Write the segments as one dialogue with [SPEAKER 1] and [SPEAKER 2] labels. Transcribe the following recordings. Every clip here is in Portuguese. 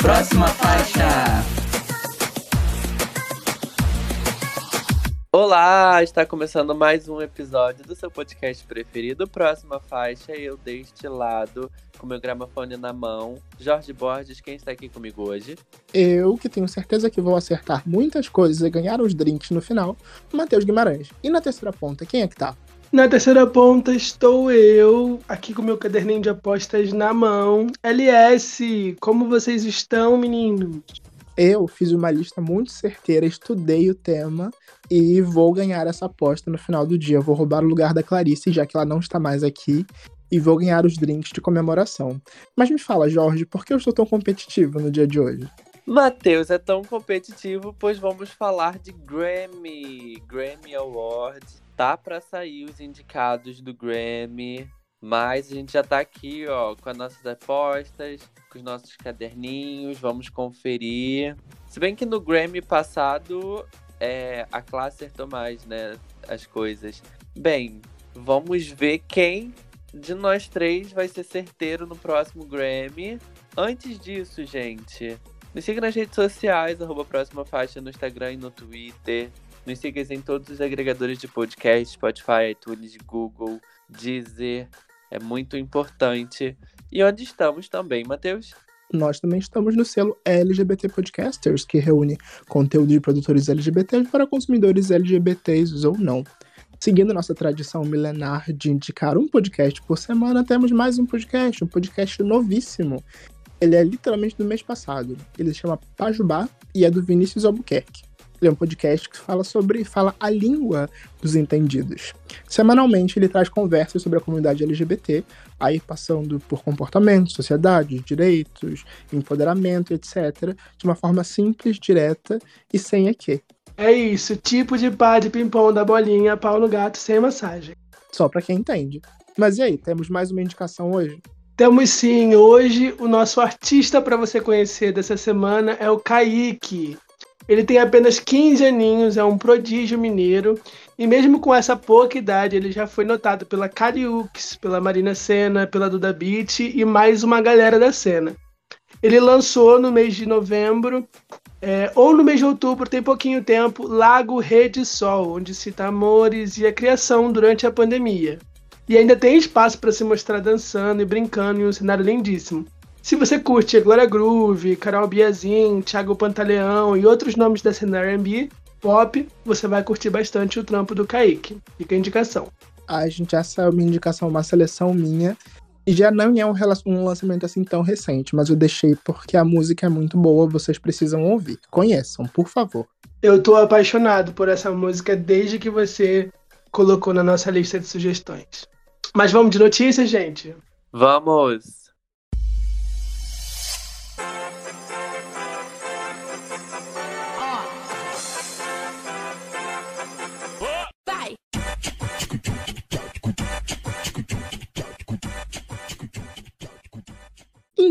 [SPEAKER 1] Próxima faixa.
[SPEAKER 2] Olá, está começando mais um episódio do seu podcast preferido, Próxima Faixa. Eu deste lado, com meu gramofone na mão. Jorge Borges, quem está aqui comigo hoje?
[SPEAKER 3] Eu, que tenho certeza que vou acertar muitas coisas e ganhar os drinks no final, Matheus Guimarães. E na terceira ponta, quem é que tá?
[SPEAKER 4] Na terceira ponta estou eu, aqui com meu caderninho de apostas na mão. LS, como vocês estão, meninos?
[SPEAKER 3] Eu fiz uma lista muito certeira, estudei o tema e vou ganhar essa aposta no final do dia. vou roubar o lugar da Clarice, já que ela não está mais aqui, e vou ganhar os drinks de comemoração. Mas me fala, Jorge, por que eu estou tão competitivo no dia de hoje?
[SPEAKER 2] Matheus é tão competitivo, pois vamos falar de Grammy, Grammy Awards. Tá para sair os indicados do Grammy, mas a gente já tá aqui, ó, com as nossas apostas, com os nossos caderninhos, vamos conferir. Se bem que no Grammy passado é, a classe acertou mais, né, as coisas. Bem, vamos ver quem de nós três vai ser certeiro no próximo Grammy. Antes disso, gente, nos siga nas redes sociais, arroba próxima faixa no Instagram e no Twitter. Nos siga em todos os agregadores de podcast, Spotify, iTunes, Google, Deezer. É muito importante. E onde estamos também, Matheus?
[SPEAKER 3] Nós também estamos no selo LGBT Podcasters, que reúne conteúdo de produtores LGBTs para consumidores LGBTs ou não. Seguindo nossa tradição milenar de indicar um podcast por semana, temos mais um podcast, um podcast novíssimo, ele é literalmente do mês passado. Ele se chama Pajubá e é do Vinícius Albuquerque. Ele é um podcast que fala sobre, fala a língua dos entendidos. Semanalmente ele traz conversas sobre a comunidade LGBT, aí passando por comportamento, sociedade, direitos, empoderamento, etc., de uma forma simples, direta e sem EQ.
[SPEAKER 4] É isso, tipo de pá de ping-pong da bolinha, pau no gato sem massagem.
[SPEAKER 3] Só para quem entende. Mas e aí, temos mais uma indicação hoje?
[SPEAKER 4] Temos sim, hoje o nosso artista para você conhecer dessa semana é o Kaique. Ele tem apenas 15 aninhos, é um prodígio mineiro, e mesmo com essa pouca idade, ele já foi notado pela Cariux, pela Marina Senna, pela Duda Beat e mais uma galera da cena. Ele lançou no mês de novembro, é, ou no mês de outubro, tem pouquinho tempo, Lago Rede Sol, onde cita amores e a criação durante a pandemia. E ainda tem espaço para se mostrar dançando e brincando em um cenário lindíssimo. Se você curte a Glória Groove, Carol Biazin, Thiago Pantaleão e outros nomes da cena R&B pop, você vai curtir bastante o trampo do Kaique. Fica a indicação.
[SPEAKER 3] A gente essa é uma indicação, uma seleção minha. E já não é um, um lançamento assim tão recente, mas eu deixei porque a música é muito boa, vocês precisam ouvir. Conheçam, por favor.
[SPEAKER 4] Eu tô apaixonado por essa música desde que você colocou na nossa lista de sugestões. Mas vamos de notícias, gente?
[SPEAKER 2] Vamos!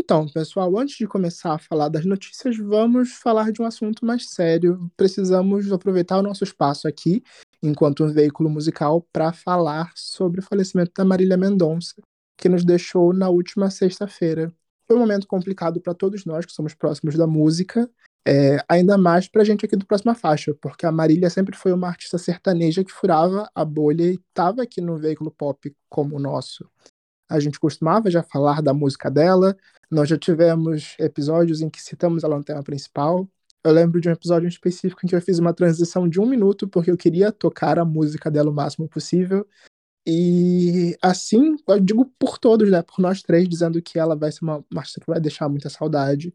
[SPEAKER 3] Então, pessoal, antes de começar a falar das notícias, vamos falar de um assunto mais sério. Precisamos aproveitar o nosso espaço aqui enquanto um veículo musical para falar sobre o falecimento da Marília Mendonça, que nos deixou na última sexta-feira. Foi um momento complicado para todos nós que somos próximos da música, é, ainda mais para a gente aqui do Próxima Faixa, porque a Marília sempre foi uma artista sertaneja que furava a bolha e estava aqui no veículo pop como o nosso. A gente costumava já falar da música dela, nós já tivemos episódios em que citamos ela no tema principal, eu lembro de um episódio específico em que eu fiz uma transição de um minuto, porque eu queria tocar a música dela o máximo possível. E assim, eu digo por todos, né? Por nós três, dizendo que ela vai ser uma, artista que vai deixar muita saudade.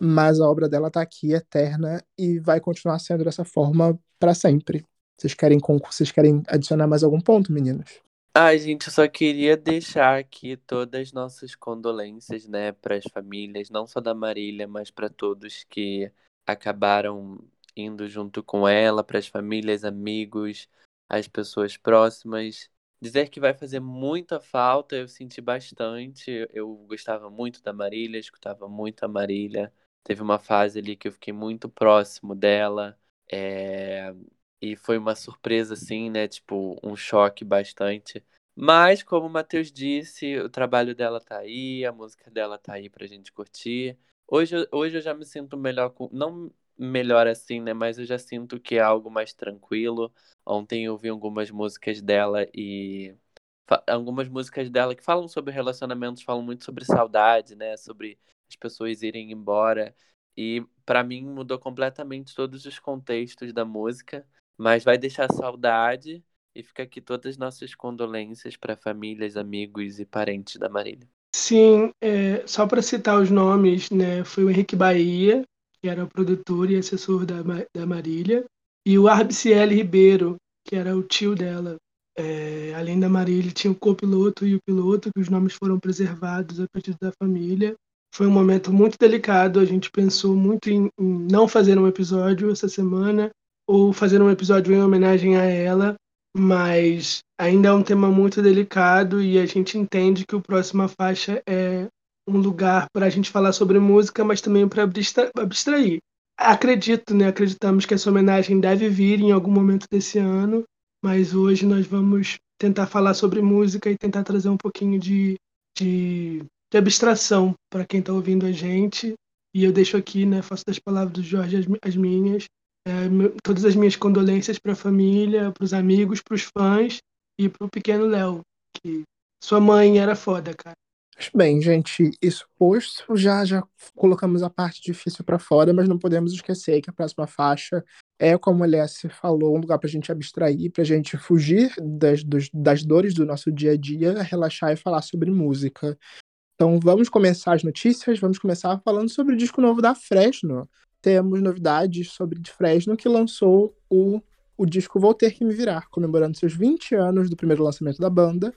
[SPEAKER 3] Mas a obra dela tá aqui, eterna, e vai continuar sendo dessa forma para sempre. Vocês querem, vocês querem adicionar mais algum ponto, meninos?
[SPEAKER 2] Ai, gente, eu só queria deixar aqui todas as nossas condolências, né, para as famílias, não só da Marília, mas para todos que acabaram indo junto com ela para as famílias, amigos, as pessoas próximas. Dizer que vai fazer muita falta, eu senti bastante. Eu gostava muito da Marília, escutava muito a Marília. Teve uma fase ali que eu fiquei muito próximo dela. É... E foi uma surpresa, assim, né? Tipo, um choque bastante. Mas, como o Matheus disse, o trabalho dela tá aí, a música dela tá aí pra gente curtir. Hoje, hoje eu já me sinto melhor com. Não melhor assim, né? Mas eu já sinto que é algo mais tranquilo. Ontem eu ouvi algumas músicas dela e. Algumas músicas dela que falam sobre relacionamentos, falam muito sobre saudade, né? Sobre as pessoas irem embora. E para mim mudou completamente todos os contextos da música, mas vai deixar saudade e fica aqui todas as nossas condolências para famílias, amigos e parentes da Marília.
[SPEAKER 4] Sim, é, só para citar os nomes, né, foi o Henrique Bahia, que era o produtor e assessor da, da Marília, e o Arbiciel Ribeiro, que era o tio dela. É, além da Marília, tinha o copiloto e o piloto, que os nomes foram preservados a partir da família. Foi um momento muito delicado, a gente pensou muito em, em não fazer um episódio essa semana, ou fazer um episódio em homenagem a ela, mas ainda é um tema muito delicado e a gente entende que o Próxima Faixa é um lugar para a gente falar sobre música, mas também para abstrair. Acredito, né? Acreditamos que essa homenagem deve vir em algum momento desse ano, mas hoje nós vamos tentar falar sobre música e tentar trazer um pouquinho de, de, de abstração para quem está ouvindo a gente. E eu deixo aqui, né? Faço das palavras do Jorge as, as minhas é, todas as minhas condolências para a família, para os amigos, para os fãs e para o pequeno Léo, que sua mãe era foda, cara.
[SPEAKER 3] Bem, gente, isso posto, já já colocamos a parte difícil para fora, mas não podemos esquecer que a próxima faixa é, como a Alessia falou, um lugar para a gente abstrair, para a gente fugir das, dos, das dores do nosso dia a dia, relaxar e falar sobre música. Então vamos começar as notícias, vamos começar falando sobre o disco novo da Fresno, temos novidades sobre de Fresno, que lançou o, o disco Vou Ter Que Me Virar, comemorando seus 20 anos do primeiro lançamento da banda.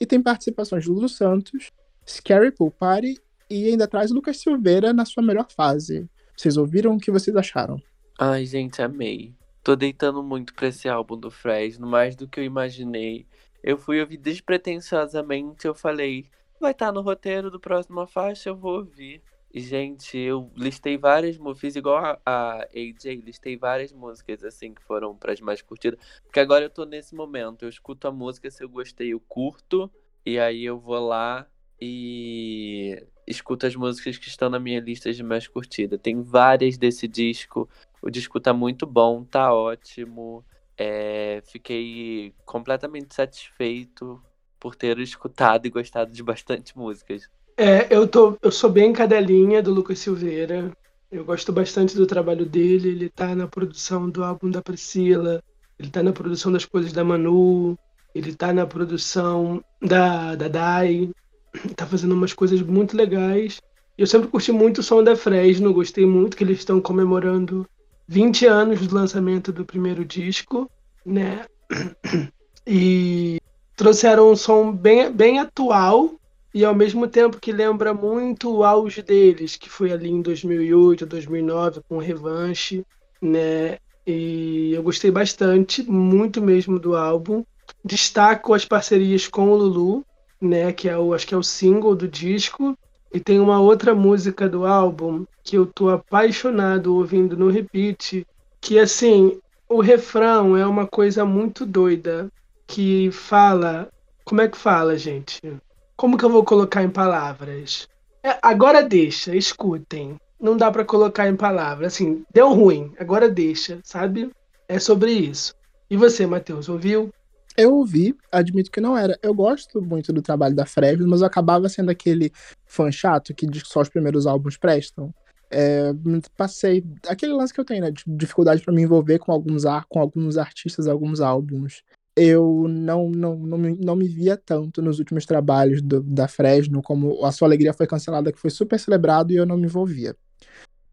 [SPEAKER 3] E tem participações de Lulu Santos, Scary Pool Party e ainda traz Lucas Silveira na sua melhor fase. Vocês ouviram o que vocês acharam?
[SPEAKER 2] Ai, gente, amei. Tô deitando muito pra esse álbum do Fresno, mais do que eu imaginei. Eu fui ouvir despretensiosamente, eu falei, vai estar tá no roteiro do próximo faixa, eu vou ouvir. Gente, eu listei várias fiz igual a, a AJ, listei várias músicas assim que foram para as mais curtidas. Porque agora eu tô nesse momento, eu escuto a música, se eu gostei, eu curto, e aí eu vou lá e escuto as músicas que estão na minha lista de mais curtida. Tem várias desse disco. O disco tá muito bom, tá ótimo. É, fiquei completamente satisfeito por ter escutado e gostado de bastante músicas.
[SPEAKER 4] É, eu, tô, eu sou bem cadelinha do Lucas Silveira. Eu gosto bastante do trabalho dele. Ele tá na produção do álbum da Priscila, ele tá na produção das coisas da Manu, ele tá na produção da, da Dai, tá fazendo umas coisas muito legais. Eu sempre curti muito o som da Fresno, gostei muito que eles estão comemorando 20 anos do lançamento do primeiro disco, né? E trouxeram um som bem, bem atual, e ao mesmo tempo que lembra muito o auge deles, que foi ali em 2008, 2009, com Revanche, né? E eu gostei bastante, muito mesmo do álbum. Destaco as parcerias com o Lulu, né, que é o acho que é o single do disco, e tem uma outra música do álbum que eu tô apaixonado ouvindo no repeat, que assim, o refrão é uma coisa muito doida, que fala, como é que fala, gente? Como que eu vou colocar em palavras? É, agora deixa, escutem. Não dá para colocar em palavras. Assim, deu ruim, agora deixa, sabe? É sobre isso. E você, Matheus, ouviu?
[SPEAKER 3] Eu ouvi, admito que não era. Eu gosto muito do trabalho da Fresno, mas eu acabava sendo aquele fã chato que diz que só os primeiros álbuns prestam. É, passei aquele lance que eu tenho, né? De dificuldade para me envolver com alguns, com alguns artistas, alguns álbuns eu não, não, não, me, não me via tanto nos últimos trabalhos do, da Fresno, como A Sua Alegria foi cancelada, que foi super celebrado e eu não me envolvia.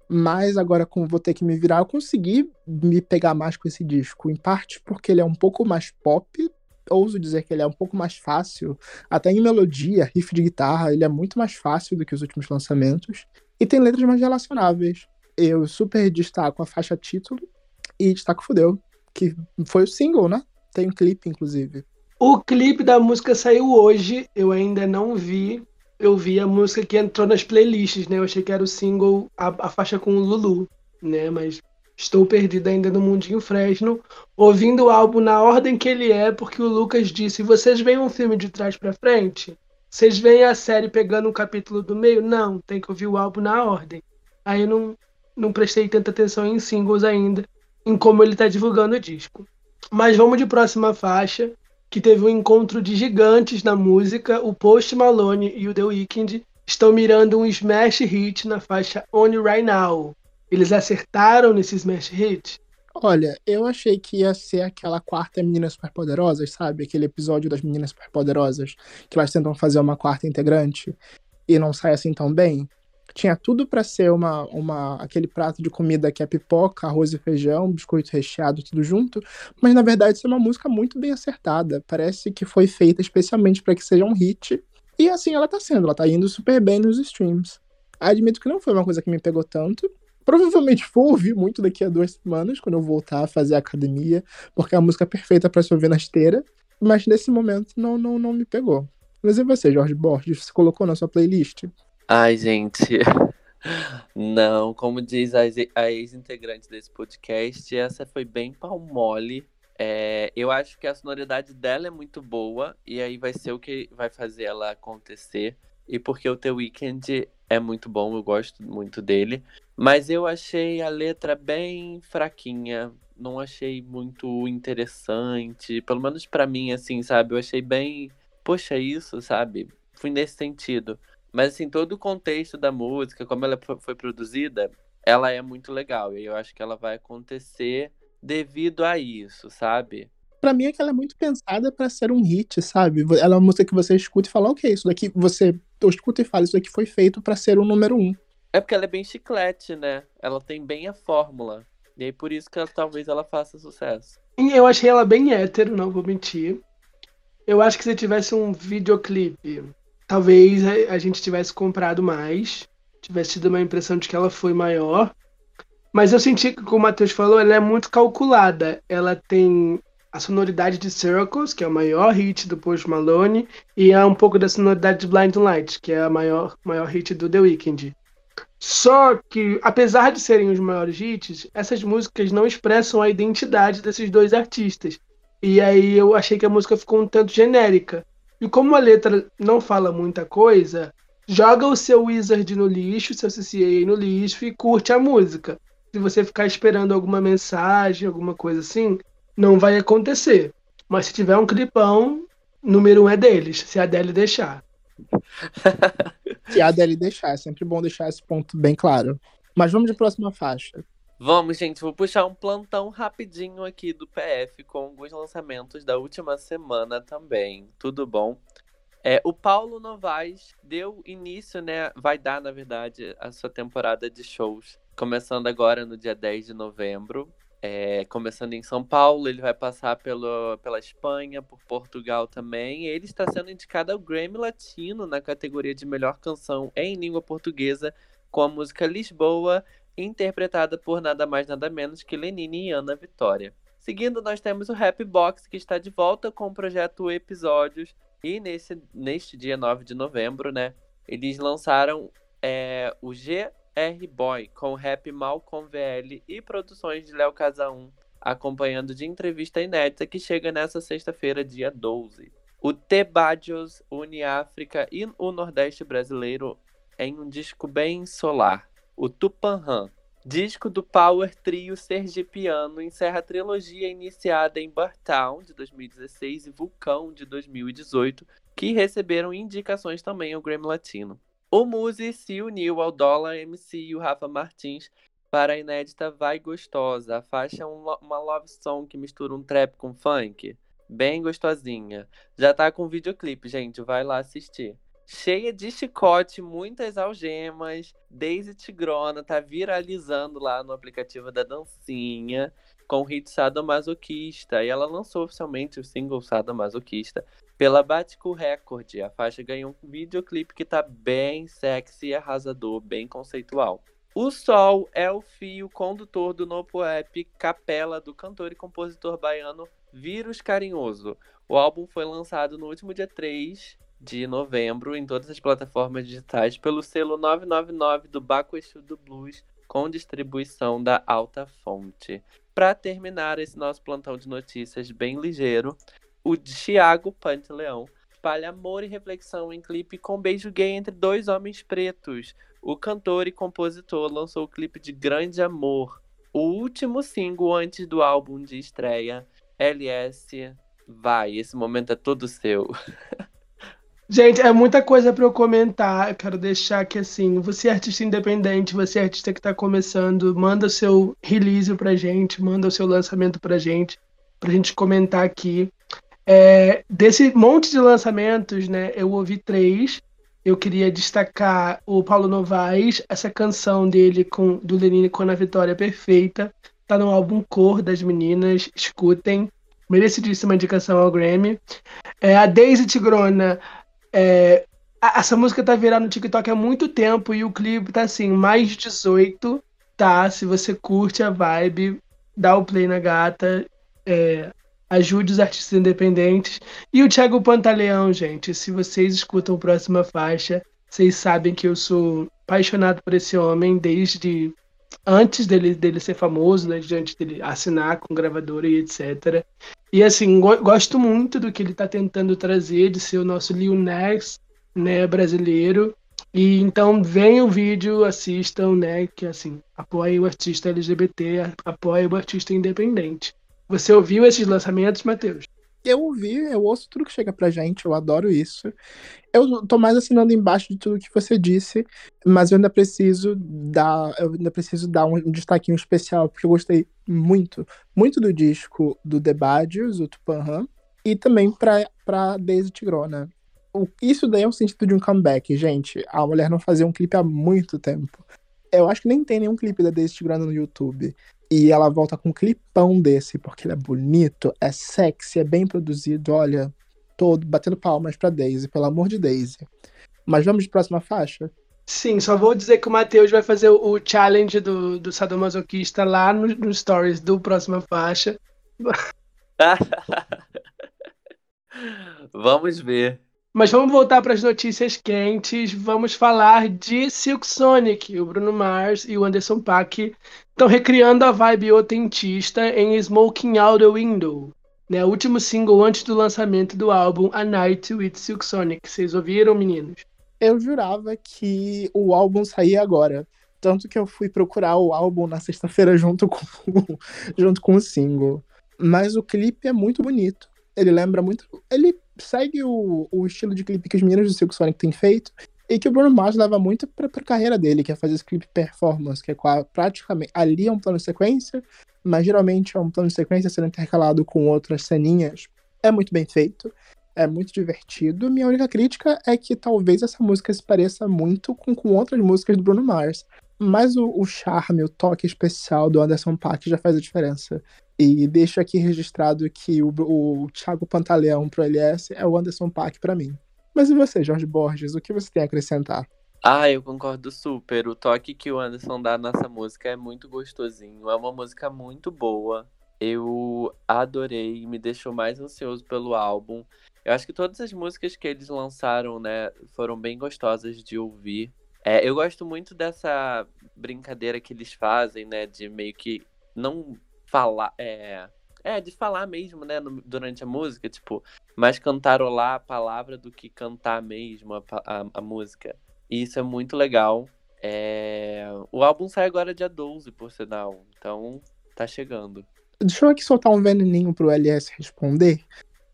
[SPEAKER 3] Mas agora, como vou ter que me virar, eu consegui me pegar mais com esse disco, em parte porque ele é um pouco mais pop, ouso dizer que ele é um pouco mais fácil, até em melodia, riff de guitarra, ele é muito mais fácil do que os últimos lançamentos, e tem letras mais relacionáveis. Eu super destaco a faixa título e destaco Fudeu, que foi o single, né? Tem um clipe, inclusive.
[SPEAKER 4] O clipe da música saiu hoje, eu ainda não vi. Eu vi a música que entrou nas playlists, né? Eu achei que era o single, a, a faixa com o Lulu, né? Mas estou perdido ainda no mundinho Fresno, ouvindo o álbum na ordem que ele é, porque o Lucas disse: vocês veem um filme de trás para frente? Vocês veem a série pegando um capítulo do meio? Não, tem que ouvir o álbum na ordem. Aí eu não, não prestei tanta atenção em singles ainda, em como ele tá divulgando o disco. Mas vamos de próxima faixa, que teve um encontro de gigantes na música. O Post Malone e o The Weeknd estão mirando um smash hit na faixa Only Right Now. Eles acertaram nesse smash hit?
[SPEAKER 3] Olha, eu achei que ia ser aquela quarta Meninas Superpoderosas, sabe? Aquele episódio das Meninas Superpoderosas, que elas tentam fazer uma quarta integrante e não sai assim tão bem. Tinha tudo para ser uma, uma aquele prato de comida que é pipoca, arroz e feijão, biscoito recheado, tudo junto, mas na verdade isso é uma música muito bem acertada. Parece que foi feita especialmente para que seja um hit. E assim ela tá sendo, ela tá indo super bem nos streams. Admito que não foi uma coisa que me pegou tanto, Provavelmente vou ouvir muito daqui a duas semanas, quando eu voltar a fazer academia, porque é a música perfeita para se ouvir na esteira. Mas nesse momento não, não, não me pegou. Mas e você, Jorge Borges? Você colocou na sua playlist?
[SPEAKER 2] Ai, gente. Não, como diz a ex-integrante desse podcast, essa foi bem pau mole. É, eu acho que a sonoridade dela é muito boa e aí vai ser o que vai fazer ela acontecer. E porque o The Weeknd é muito bom, eu gosto muito dele. Mas eu achei a letra bem fraquinha, não achei muito interessante, pelo menos para mim, assim, sabe? Eu achei bem, poxa, isso, sabe? Fui nesse sentido. Mas, assim, todo o contexto da música, como ela foi produzida, ela é muito legal. E eu acho que ela vai acontecer devido a isso, sabe?
[SPEAKER 3] Pra mim é que ela é muito pensada para ser um hit, sabe? Ela é uma música que você escuta e fala, ok, isso daqui você eu escuto e falo, isso aqui foi feito para ser o número um.
[SPEAKER 2] É porque ela é bem chiclete, né? Ela tem bem a fórmula. E aí por isso que ela, talvez ela faça sucesso.
[SPEAKER 4] Eu achei ela bem hétero, não vou mentir. Eu acho que se tivesse um videoclipe, talvez a gente tivesse comprado mais. Tivesse tido uma impressão de que ela foi maior. Mas eu senti que, como o Matheus falou, ela é muito calculada. Ela tem a sonoridade de Circles, que é o maior hit do Post Malone, e é um pouco da sonoridade de Blind Light, que é a maior, maior hit do The Weeknd. Só que, apesar de serem os maiores hits, essas músicas não expressam a identidade desses dois artistas. E aí eu achei que a música ficou um tanto genérica. E como a letra não fala muita coisa, joga o seu Wizard no lixo, seu CCA no lixo e curte a música. Se você ficar esperando alguma mensagem, alguma coisa assim, não vai acontecer. Mas se tiver um clipão, número um é deles, se a Adele deixar.
[SPEAKER 3] se a Adele deixar, é sempre bom deixar esse ponto bem claro. Mas vamos de próxima faixa.
[SPEAKER 2] Vamos, gente, vou puxar um plantão rapidinho aqui do PF com alguns lançamentos da última semana também. Tudo bom? É, o Paulo Novaes deu início, né? Vai dar, na verdade, a sua temporada de shows. Começando agora no dia 10 de novembro. É, começando em São Paulo, ele vai passar pelo, pela Espanha, por Portugal também. Ele está sendo indicado ao Grammy Latino na categoria de melhor canção em língua portuguesa, com a música Lisboa, interpretada por nada mais nada menos que Lenine e Ana Vitória. Seguindo, nós temos o Rap Box, que está de volta com o projeto Episódios. E nesse, neste dia 9 de novembro, né, eles lançaram é, o G R-Boy, com rap Malcolm VL e produções de Léo Casa1, acompanhando de entrevista inédita que chega nessa sexta-feira, dia 12. O Tebadios une África e o Nordeste brasileiro em um disco bem solar. O Tupanhan, disco do Power Trio Sergipiano, encerra a trilogia iniciada em Bartown, de 2016, e Vulcão, de 2018, que receberam indicações também ao Grammy Latino. O Muzi se uniu ao Dólar MC e o Rafa Martins para a inédita Vai Gostosa. A faixa é um, uma love song que mistura um trap com funk. Bem gostosinha. Já tá com videoclipe, gente. Vai lá assistir. Cheia de chicote, muitas algemas. Daisy Tigrona tá viralizando lá no aplicativo da dancinha com o hit Sadomasoquista. E ela lançou oficialmente o single Sadomasoquista pela Batico Record. A faixa ganhou um videoclipe que tá bem sexy e arrasador, bem conceitual. O Sol é o fio condutor do novo app Capela do cantor e compositor baiano Vírus Carinhoso. O álbum foi lançado no último dia 3 de novembro em todas as plataformas digitais pelo selo 999 do Baco Exu do Blues, com distribuição da Alta Fonte. Para terminar esse nosso plantão de notícias bem ligeiro, o Thiago Panteleão espalha amor e reflexão em clipe com beijo gay entre dois homens pretos. o cantor e compositor lançou o clipe de Grande Amor, o último single antes do álbum de estreia. LS, vai, esse momento é todo seu.
[SPEAKER 4] Gente, é muita coisa para eu comentar. Eu quero deixar que, assim, você é artista independente, você é artista que está começando, manda o seu release pra gente, manda o seu lançamento pra gente, pra gente comentar aqui. É, desse monte de lançamentos, né, eu ouvi três. Eu queria destacar o Paulo Novaes, essa canção dele com do Lenine com a Vitória Perfeita. Tá no álbum Cor das Meninas, escutem. Merecidíssima indicação ao Grammy. É, a Daisy Tigrona é, essa música tá virando no TikTok há muito tempo e o clipe tá assim, mais 18, tá? Se você curte a vibe, dá o play na gata, é, ajude os artistas independentes. E o Thiago Pantaleão, gente, se vocês escutam a próxima faixa, vocês sabem que eu sou apaixonado por esse homem desde antes dele, dele ser famoso, né, antes dele assinar com gravadora e etc. E assim, go gosto muito do que ele está tentando trazer, de ser o nosso Lil Nas, né, brasileiro. E então venham o vídeo, assistam, né, que assim, apoiem o artista LGBT, apoiem o artista independente. Você ouviu esses lançamentos, Matheus?
[SPEAKER 3] Eu ouvi, eu ouço tudo que chega pra gente, eu adoro isso. Eu tô mais assinando embaixo de tudo que você disse, mas eu ainda preciso dar, eu ainda preciso dar um destaquinho especial, porque eu gostei muito, muito do disco do The Badgers, o Tupanhan, e também pra, pra Daisy Tigrona. Isso daí é o sentido de um comeback, gente. A mulher não fazia um clipe há muito tempo. Eu acho que nem tem nenhum clipe da Daisy Tigrona no YouTube. E ela volta com um clipão desse, porque ele é bonito, é sexy, é bem produzido. Olha, todo batendo palmas pra Daisy, pelo amor de Daisy. Mas vamos de próxima faixa?
[SPEAKER 4] Sim, só vou dizer que o Matheus vai fazer o challenge do, do sadomasoquista lá no, no stories do próxima faixa.
[SPEAKER 2] vamos ver.
[SPEAKER 4] Mas vamos voltar para as notícias quentes. Vamos falar de Silk Sonic. O Bruno Mars e o Anderson Paak estão recriando a vibe otentista em Smoking Out the Window, né? O último single antes do lançamento do álbum A Night with Silk Sonic. Vocês ouviram, meninos?
[SPEAKER 3] Eu jurava que o álbum saía agora. Tanto que eu fui procurar o álbum na sexta-feira junto com, junto com o single. Mas o clipe é muito bonito. Ele lembra muito. Ele segue o, o estilo de clipe que os meninos do Silk Sonic têm feito e que o Bruno Mars leva muito pra, pra carreira dele, que é fazer esse clipe performance, que é praticamente. Ali é um plano de sequência, mas geralmente é um plano de sequência sendo intercalado com outras ceninhas. É muito bem feito, é muito divertido. Minha única crítica é que talvez essa música se pareça muito com, com outras músicas do Bruno Mars. Mas o, o charme, o toque especial do Anderson Paak já faz a diferença. E deixo aqui registrado que o, o Thiago Pantaleão pro LS é o Anderson Paak para mim. Mas e você, Jorge Borges, o que você tem a acrescentar?
[SPEAKER 2] Ah, eu concordo super. O toque que o Anderson dá nessa música é muito gostosinho. É uma música muito boa. Eu adorei, me deixou mais ansioso pelo álbum. Eu acho que todas as músicas que eles lançaram, né, foram bem gostosas de ouvir. É, eu gosto muito dessa brincadeira que eles fazem, né, de meio que não falar. É, é de falar mesmo, né? No, durante a música, tipo, mais cantarolar a palavra do que cantar mesmo a, a, a música. E isso é muito legal. É... O álbum sai agora dia 12, por sinal. Então, tá chegando.
[SPEAKER 3] Deixa eu aqui soltar um veneninho pro LS responder.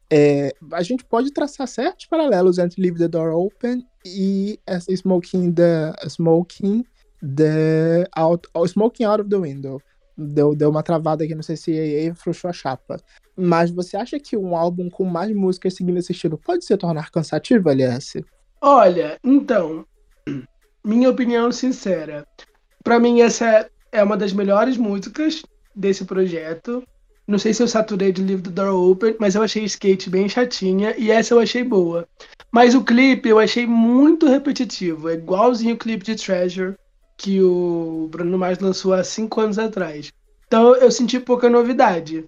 [SPEAKER 3] É, a gente pode traçar certos paralelos entre Leave the Door Open e Smoking the Smoking the out, Smoking Out of the Window deu, deu uma travada aqui, não sei se frouxou a chapa. Mas você acha que um álbum com mais músicas seguindo esse estilo pode se tornar cansativo, LS?
[SPEAKER 4] Olha, então, minha opinião sincera. Para mim, essa é uma das melhores músicas desse projeto. Não sei se eu saturei de Leave the Door Open, mas eu achei Skate bem chatinha e essa eu achei boa. Mas o clipe eu achei muito repetitivo, é igualzinho o clipe de Treasure que o Bruno Mars lançou há cinco anos atrás. Então eu senti pouca novidade.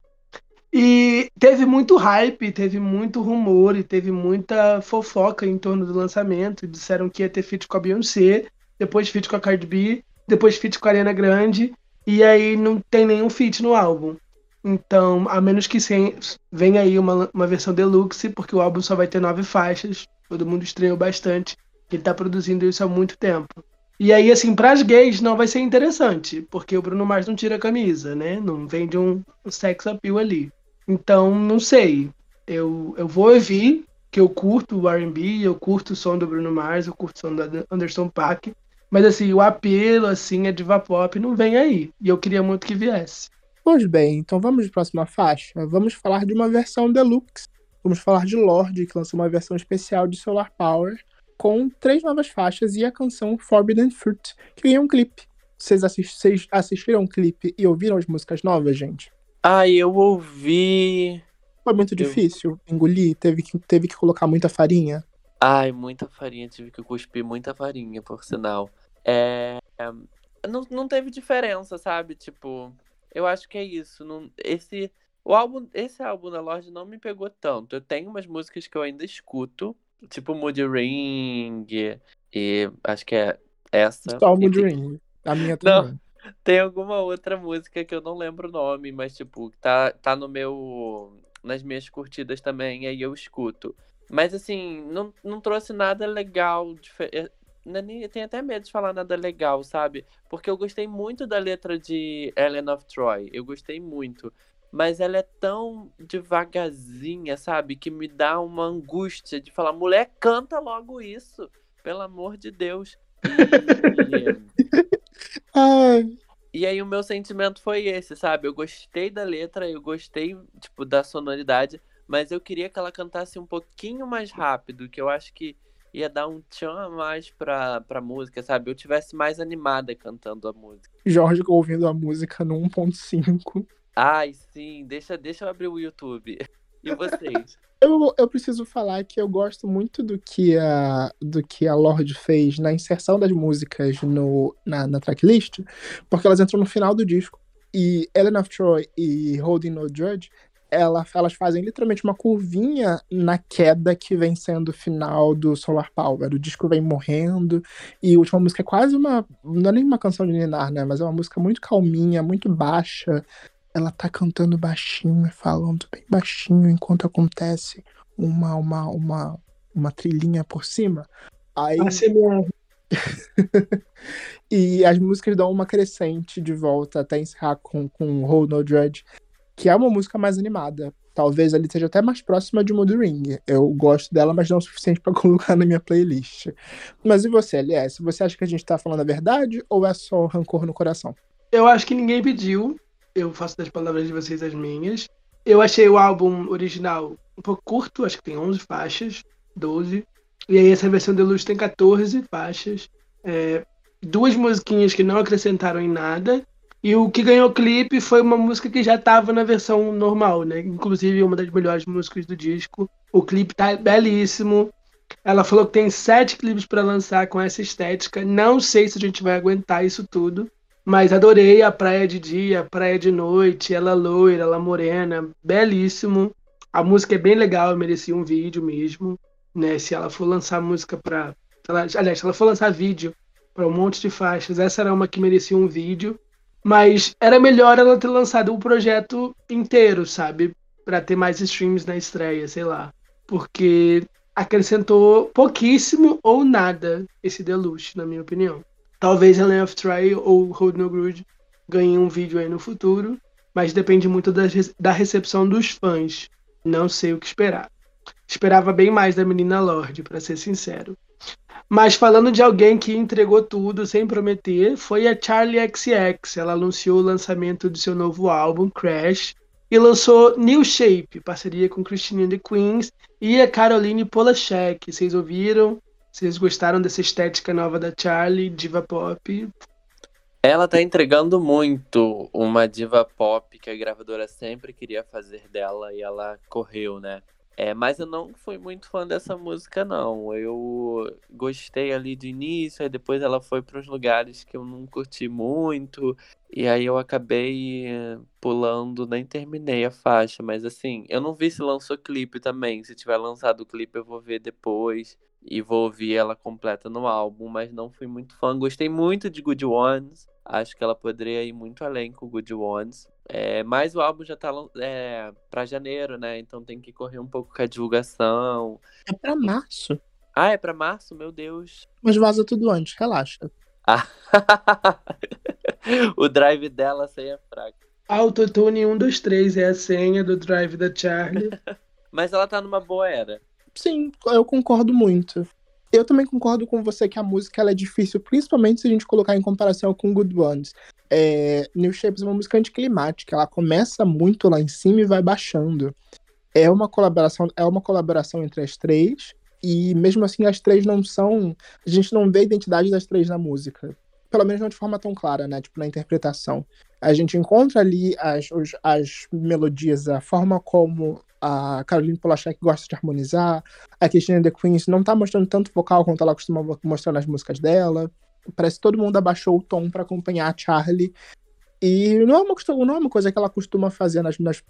[SPEAKER 4] E teve muito hype, teve muito rumor e teve muita fofoca em torno do lançamento. Disseram que ia ter feat com a Beyoncé, depois feat com a Cardi B, depois feat com a Ariana Grande, e aí não tem nenhum feat no álbum. Então, a menos que venha aí uma, uma versão deluxe, porque o álbum só vai ter nove faixas. Todo mundo estranhou bastante. Ele está produzindo isso há muito tempo. E aí, assim, pras gays não vai ser interessante, porque o Bruno Mars não tira a camisa, né? Não vende um, um sex appeal ali. Então, não sei. Eu, eu vou ouvir, que eu curto o R&B, eu curto o som do Bruno Mars, eu curto o som do Anderson Paak, mas assim, o apelo, assim, é diva pop não vem aí. E eu queria muito que viesse.
[SPEAKER 3] Pois bem, então vamos de próxima faixa. Vamos falar de uma versão deluxe. Vamos falar de Lorde, que lançou uma versão especial de Solar Power, com três novas faixas e a canção Forbidden Fruit, que ganhou um clipe. Vocês, assist vocês assistiram o clipe e ouviram as músicas novas, gente?
[SPEAKER 2] Ah, eu ouvi.
[SPEAKER 3] Foi muito eu... difícil engolir? Teve que, teve que colocar muita farinha?
[SPEAKER 2] Ai, muita farinha. Tive que cuspir muita farinha, por sinal. É... Não, não teve diferença, sabe? Tipo, eu acho que é isso. Não... Esse... O álbum, esse álbum da Lorde não me pegou tanto. Eu tenho umas músicas que eu ainda escuto, tipo Moody Ring, e acho que é essa.
[SPEAKER 3] Só Moody Ring. A minha também.
[SPEAKER 2] Não, tem alguma outra música que eu não lembro o nome, mas tipo, tá, tá no meu. nas minhas curtidas também, aí eu escuto. Mas assim, não, não trouxe nada legal. Eh, nem, tenho até medo de falar nada legal, sabe? Porque eu gostei muito da letra de Ellen of Troy. Eu gostei muito mas ela é tão devagarzinha, sabe? Que me dá uma angústia de falar, mulher, canta logo isso, pelo amor de Deus.
[SPEAKER 3] Ai.
[SPEAKER 2] E aí o meu sentimento foi esse, sabe? Eu gostei da letra, eu gostei, tipo, da sonoridade, mas eu queria que ela cantasse um pouquinho mais rápido, que eu acho que ia dar um tchan a mais pra, pra música, sabe? Eu tivesse mais animada cantando a música.
[SPEAKER 3] Jorge ouvindo a música no 1.5.
[SPEAKER 2] Ai, sim, deixa, deixa eu abrir o YouTube. E vocês?
[SPEAKER 3] Eu, eu preciso falar que eu gosto muito do que a, do que a Lorde fez na inserção das músicas no, na, na tracklist, porque elas entram no final do disco. E Ellen of Troy e Holding No Judge, ela, elas fazem literalmente uma curvinha na queda que vem sendo o final do Solar Power. O disco vem morrendo, e a última música é quase uma. Não é nem uma canção de Ninar, né? Mas é uma música muito calminha, muito baixa ela tá cantando baixinho, falando bem baixinho enquanto acontece uma uma uma, uma trilhinha por cima. Aí
[SPEAKER 4] ACMR.
[SPEAKER 3] e as músicas dão uma crescente de volta até encerrar com com Hold No Judge, que é uma música mais animada. Talvez ali seja até mais próxima de Mood Ring. Eu gosto dela, mas não o suficiente para colocar na minha playlist. Mas e você, LS? Você acha que a gente tá falando a verdade ou é só rancor no coração?
[SPEAKER 4] Eu acho que ninguém pediu eu faço das palavras de vocês as minhas. Eu achei o álbum original um pouco curto, acho que tem 11 faixas, 12. E aí essa versão deluxe tem 14 faixas. É, duas musiquinhas que não acrescentaram em nada. E o que ganhou clipe foi uma música que já estava na versão normal, né? Inclusive uma das melhores músicas do disco. O clipe tá belíssimo. Ela falou que tem sete clipes para lançar com essa estética. Não sei se a gente vai aguentar isso tudo. Mas adorei a praia de dia, a praia de noite, ela loira, ela morena, belíssimo. A música é bem legal, merecia um vídeo mesmo, né? Se ela for lançar música para, aliás, se ela for lançar vídeo para um monte de faixas, essa era uma que merecia um vídeo. Mas era melhor ela ter lançado o projeto inteiro, sabe? Para ter mais streams na estreia, sei lá. Porque acrescentou pouquíssimo ou nada esse Deluxe, na minha opinião. Talvez Ellen of Try ou Hold No Grudge ganhem um vídeo aí no futuro, mas depende muito da, da recepção dos fãs. Não sei o que esperar. Esperava bem mais da menina Lorde, para ser sincero. Mas falando de alguém que entregou tudo sem prometer, foi a Charlie XX. Ela anunciou o lançamento de seu novo álbum, Crash, e lançou New Shape, parceria com Christine and the Queens e a Caroline Polachek. Vocês ouviram? Vocês gostaram dessa estética nova da Charlie, diva pop?
[SPEAKER 2] Ela tá entregando muito uma diva pop que a gravadora sempre queria fazer dela e ela correu, né? É, mas eu não fui muito fã dessa música, não. Eu gostei ali do início, aí depois ela foi para uns lugares que eu não curti muito, e aí eu acabei pulando, nem terminei a faixa. Mas assim, eu não vi se lançou clipe também. Se tiver lançado o clipe, eu vou ver depois e vou ouvir ela completa no álbum, mas não fui muito fã. Gostei muito de Good Ones, acho que ela poderia ir muito além com Good Ones. É, mas o álbum já tá é, pra janeiro, né? Então tem que correr um pouco com a divulgação.
[SPEAKER 3] É pra março.
[SPEAKER 2] Ah, é pra março? Meu Deus.
[SPEAKER 3] Mas vaza tudo antes, relaxa.
[SPEAKER 2] Ah. o drive dela sem é fraco.
[SPEAKER 4] Autotune 123 é a senha do drive da Charlie.
[SPEAKER 2] Mas ela tá numa boa era.
[SPEAKER 3] Sim, eu concordo muito. Eu também concordo com você que a música ela é difícil, principalmente se a gente colocar em comparação com Good Ones. É, New Shapes é uma música anticlimática, ela começa muito lá em cima e vai baixando. É uma colaboração, é uma colaboração entre as três, e mesmo assim as três não são. A gente não vê a identidade das três na música. Pelo menos não de forma tão clara, né? Tipo, na interpretação. A gente encontra ali as, as melodias, a forma como a Caroline Polachek gosta de harmonizar, a Christina The Queens não tá mostrando tanto vocal quanto ela costuma mostrar nas músicas dela. Parece que todo mundo abaixou o tom para acompanhar a Charlie. E não é, uma, não é uma coisa que ela costuma fazer nas, nas,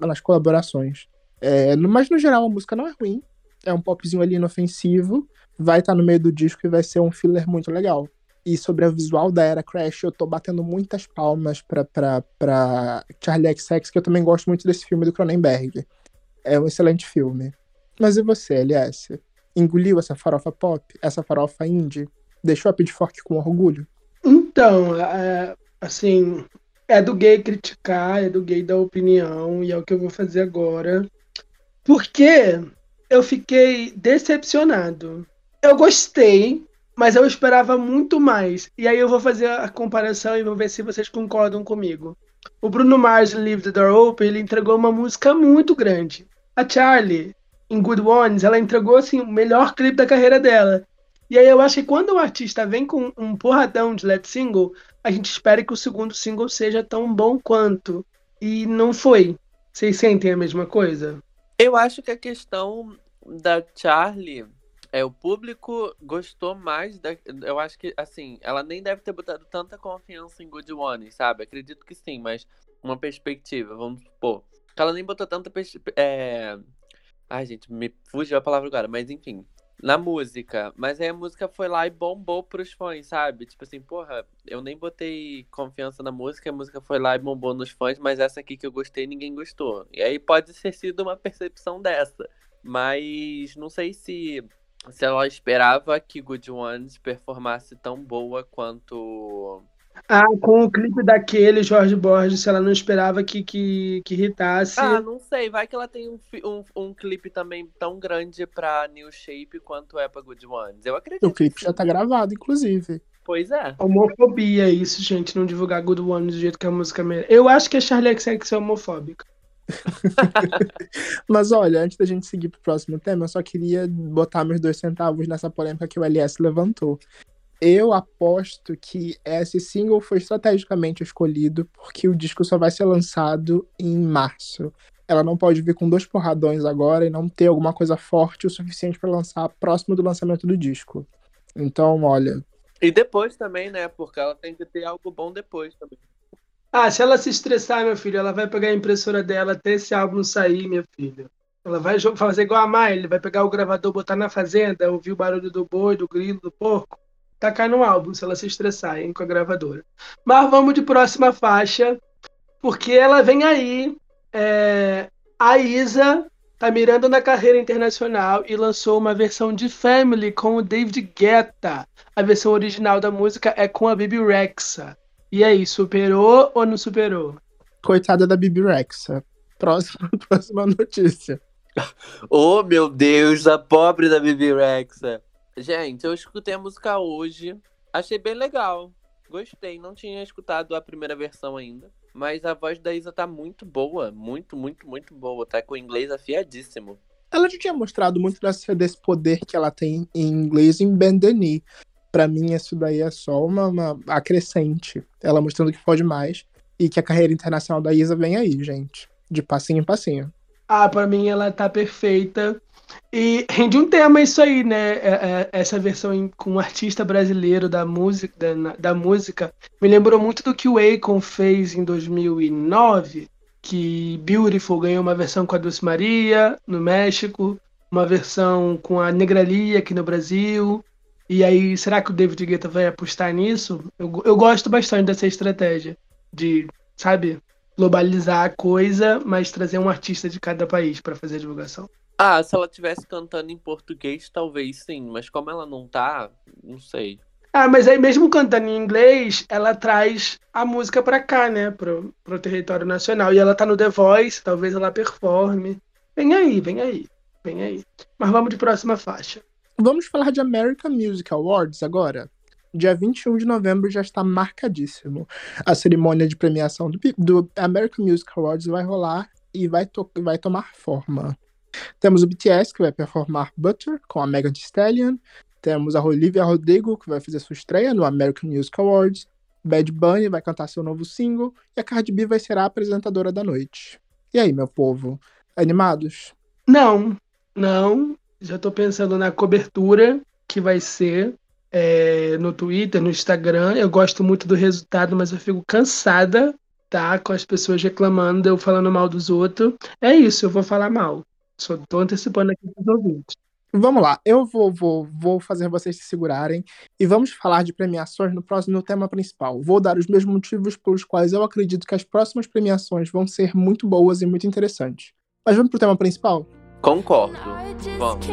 [SPEAKER 3] nas colaborações. É, mas no geral a música não é ruim. É um popzinho ali inofensivo. Vai estar tá no meio do disco e vai ser um filler muito legal. E sobre o visual da era Crash, eu tô batendo muitas palmas pra, pra, pra Charlie XX, que eu também gosto muito desse filme do Cronenberg. É um excelente filme. Mas e você, LS? Engoliu essa farofa pop? Essa farofa indie? Deixou a Pitchfork com orgulho?
[SPEAKER 4] Então, é, assim, é do gay criticar, é do gay dar opinião, e é o que eu vou fazer agora. Porque eu fiquei decepcionado. Eu gostei, mas eu esperava muito mais. E aí eu vou fazer a comparação e vou ver se vocês concordam comigo. O Bruno Mars, Leave the Door Open, ele entregou uma música muito grande. A Charlie, em Good Ones, ela entregou assim, o melhor clipe da carreira dela. E aí eu acho que quando o artista vem com um porradão de lead single, a gente espera que o segundo single seja tão bom quanto. E não foi. Vocês sentem a mesma coisa?
[SPEAKER 2] Eu acho que a questão da Charlie é o público gostou mais da. Eu acho que, assim, ela nem deve ter botado tanta confiança em Good Ones, sabe? Acredito que sim, mas uma perspectiva, vamos supor. Ela nem botou tanta. É... Ai, gente, me fugiu a palavra agora, mas enfim. Na música. Mas aí a música foi lá e bombou pros fãs, sabe? Tipo assim, porra, eu nem botei confiança na música, a música foi lá e bombou nos fãs, mas essa aqui que eu gostei, ninguém gostou. E aí pode ter sido uma percepção dessa. Mas não sei se, se ela esperava que Good Ones performasse tão boa quanto
[SPEAKER 4] ah, com o clipe daquele, Jorge Borges, se ela não esperava que, que, que irritasse.
[SPEAKER 2] Ah, não sei. Vai que ela tem um, um, um clipe também tão grande pra New Shape quanto é pra Good Ones. Eu acredito.
[SPEAKER 3] O clipe já tá gravado, inclusive.
[SPEAKER 2] Pois é.
[SPEAKER 4] Homofobia, isso, gente, não divulgar Good Ones do jeito que a música merece. Eu acho que a Charlie XX é homofóbica.
[SPEAKER 3] Mas olha, antes da gente seguir pro próximo tema, eu só queria botar meus dois centavos nessa polêmica que o LS levantou. Eu aposto que esse single foi estrategicamente escolhido porque o disco só vai ser lançado em março. Ela não pode vir com dois porradões agora e não ter alguma coisa forte o suficiente para lançar próximo do lançamento do disco. Então, olha.
[SPEAKER 2] E depois também, né? Porque ela tem que ter algo bom depois também.
[SPEAKER 4] Ah, se ela se estressar, meu filho, ela vai pegar a impressora dela até esse álbum sair, minha filha. Ela vai fazer igual a Miley, vai pegar o gravador, botar na fazenda, ouvir o barulho do boi, do grilo, do porco tacar no álbum, se ela se estressar hein, com a gravadora. Mas vamos de próxima faixa, porque ela vem aí. É, a Isa tá mirando na carreira internacional e lançou uma versão de Family com o David Guetta. A versão original da música é com a Bibi Rexa. E aí, superou ou não superou?
[SPEAKER 3] Coitada da Bibi Rexa. Próxima, próxima notícia.
[SPEAKER 2] oh, meu Deus, a pobre da Bibi Rexa. Gente, eu escutei a música hoje. Achei bem legal. Gostei. Não tinha escutado a primeira versão ainda. Mas a voz da Isa tá muito boa. Muito, muito, muito boa. Tá com o inglês afiadíssimo.
[SPEAKER 3] Ela já tinha mostrado muito desse, desse poder que ela tem em inglês em Bendani. Pra mim, isso daí é só uma, uma acrescente. Ela mostrando que pode mais. E que a carreira internacional da Isa vem aí, gente. De passinho em passinho.
[SPEAKER 4] Ah, pra mim ela tá perfeita. E rende um tema isso aí, né? É, é, essa versão com um artista brasileiro da música, da, da, música me lembrou muito do que o Akon fez em 2009, que Beautiful ganhou uma versão com a Dulce Maria no México, uma versão com a Negralia aqui no Brasil. E aí, será que o David Guetta vai apostar nisso? Eu, eu gosto bastante dessa estratégia de, sabe, globalizar a coisa, mas trazer um artista de cada país para fazer a divulgação.
[SPEAKER 2] Ah, se ela tivesse cantando em português, talvez sim, mas como ela não tá, não sei.
[SPEAKER 4] Ah, mas aí mesmo cantando em inglês, ela traz a música pra cá, né? Pro, pro território nacional. E ela tá no The Voice, talvez ela performe. Vem aí, vem aí, vem aí. Mas vamos de próxima faixa.
[SPEAKER 3] Vamos falar de American Music Awards agora? Dia 21 de novembro já está marcadíssimo. A cerimônia de premiação do, do American Music Awards vai rolar e vai, to vai tomar forma. Temos o BTS, que vai performar Butter com a Megan Thee Stallion. Temos a Olivia Rodrigo, que vai fazer sua estreia no American Music Awards. Bad Bunny vai cantar seu novo single. E a Cardi B vai ser a apresentadora da noite. E aí, meu povo? Animados?
[SPEAKER 4] Não, não. Já tô pensando na cobertura que vai ser é, no Twitter, no Instagram. Eu gosto muito do resultado, mas eu fico cansada, tá? Com as pessoas reclamando, eu falando mal dos outros. É isso, eu vou falar mal. Só tô antecipando aqui para os ouvintes.
[SPEAKER 3] Vamos lá, eu vou, vou, vou fazer vocês se segurarem e vamos falar de premiações no próximo no tema principal. Vou dar os mesmos motivos pelos quais eu acredito que as próximas premiações vão ser muito boas e muito interessantes. Mas vamos pro tema principal?
[SPEAKER 2] Concordo. Vamos.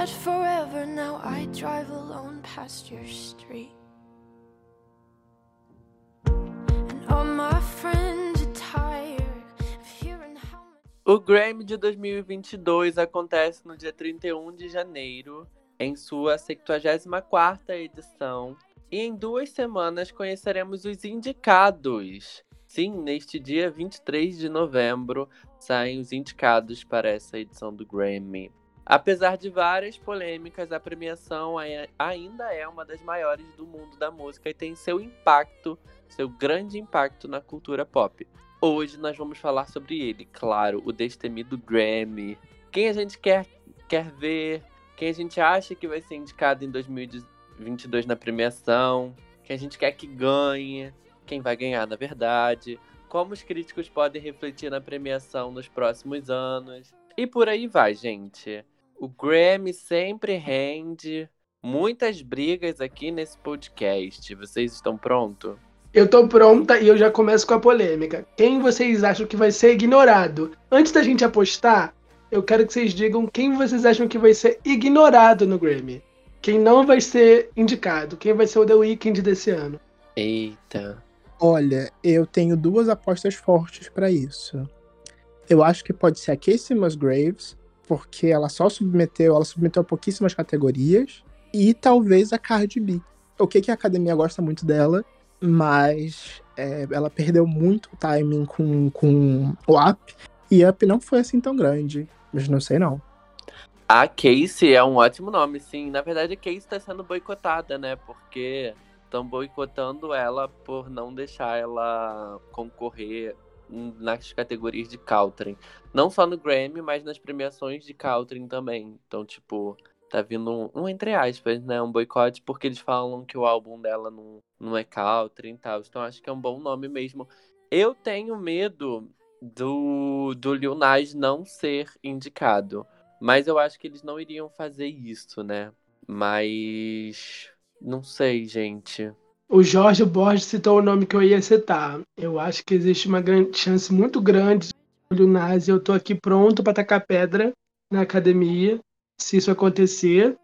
[SPEAKER 2] Said forever, now I drive alone past your street. O Grammy de 2022 acontece no dia 31 de janeiro, em sua 74ª edição, e em duas semanas conheceremos os indicados. Sim, neste dia 23 de novembro saem os indicados para essa edição do Grammy. Apesar de várias polêmicas, a premiação ainda é uma das maiores do mundo da música e tem seu impacto, seu grande impacto na cultura pop. Hoje nós vamos falar sobre ele, claro, o destemido Grammy. Quem a gente quer, quer ver, quem a gente acha que vai ser indicado em 2022 na premiação, quem a gente quer que ganhe, quem vai ganhar na verdade, como os críticos podem refletir na premiação nos próximos anos. E por aí vai, gente. O Grammy sempre rende muitas brigas aqui nesse podcast. Vocês estão prontos?
[SPEAKER 4] Eu tô pronta e eu já começo com a polêmica. Quem vocês acham que vai ser ignorado? Antes da gente apostar, eu quero que vocês digam quem vocês acham que vai ser ignorado no Grammy. Quem não vai ser indicado? Quem vai ser o The Weeknd desse ano?
[SPEAKER 2] Eita.
[SPEAKER 3] Olha, eu tenho duas apostas fortes para isso. Eu acho que pode ser a Casey Musgraves porque ela só submeteu, ela submeteu a pouquíssimas categorias, e talvez a Cardi B. O que, que a academia gosta muito dela, mas é, ela perdeu muito timing com, com o Up, e Up não foi assim tão grande, mas não sei não.
[SPEAKER 2] A Casey é um ótimo nome, sim. Na verdade, a Casey está sendo boicotada, né? Porque estão boicotando ela por não deixar ela concorrer nas categorias de Caltrin. Não só no Grammy, mas nas premiações de Caltrin também. Então, tipo, tá vindo um, um, entre aspas, né? Um boicote, porque eles falam que o álbum dela não, não é Caltrin e tal. Então, acho que é um bom nome mesmo. Eu tenho medo do, do Lil Nas não ser indicado. Mas eu acho que eles não iriam fazer isso, né? Mas. Não sei, gente.
[SPEAKER 4] O Jorge Borges citou o nome que eu ia citar. Eu acho que existe uma grande, chance muito grande de Nazi. Eu estou aqui pronto para tacar pedra na academia, se isso acontecer.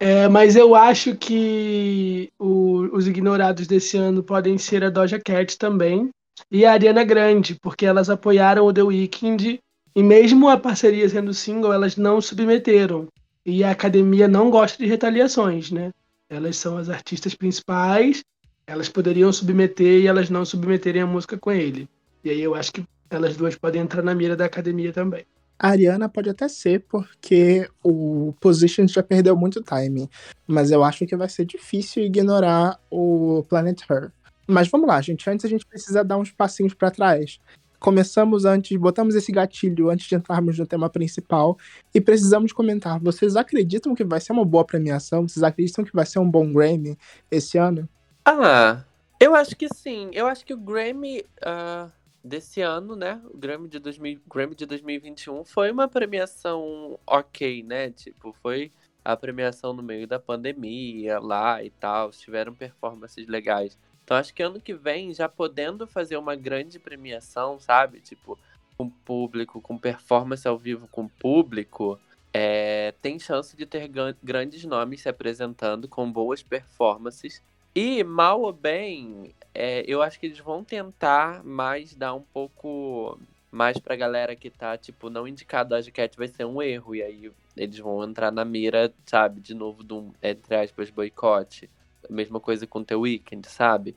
[SPEAKER 4] É, mas eu acho que o, os ignorados desse ano podem ser a Doja Cat também e a Ariana Grande, porque elas apoiaram o The Weeknd e mesmo a parceria sendo single, elas não submeteram. E a academia não gosta de retaliações, né? Elas são as artistas principais, elas poderiam submeter e elas não submeterem a música com ele. E aí eu acho que elas duas podem entrar na mira da academia também.
[SPEAKER 3] A Ariana pode até ser, porque o Positions já perdeu muito time. Mas eu acho que vai ser difícil ignorar o Planet Her. Mas vamos lá, gente. Antes a gente precisa dar uns passinhos para trás começamos antes, botamos esse gatilho antes de entrarmos no tema principal e precisamos comentar. Vocês acreditam que vai ser uma boa premiação? Vocês acreditam que vai ser um bom Grammy esse ano?
[SPEAKER 2] Ah, eu acho que sim. Eu acho que o Grammy uh, desse ano, né? O Grammy de, 2000, Grammy de 2021 foi uma premiação ok, né? Tipo, foi a premiação no meio da pandemia lá e tal, tiveram performances legais. Então acho que ano que vem, já podendo fazer uma grande premiação, sabe? Tipo, com público, com performance ao vivo com público, é, tem chance de ter grandes nomes se apresentando com boas performances. E, mal ou bem, é, eu acho que eles vão tentar mais dar um pouco mais pra galera que tá, tipo, não indicado a Cat vai ser um erro. E aí eles vão entrar na mira, sabe, de novo de um, entre aspas, boicote. Mesma coisa com The Weeknd, sabe?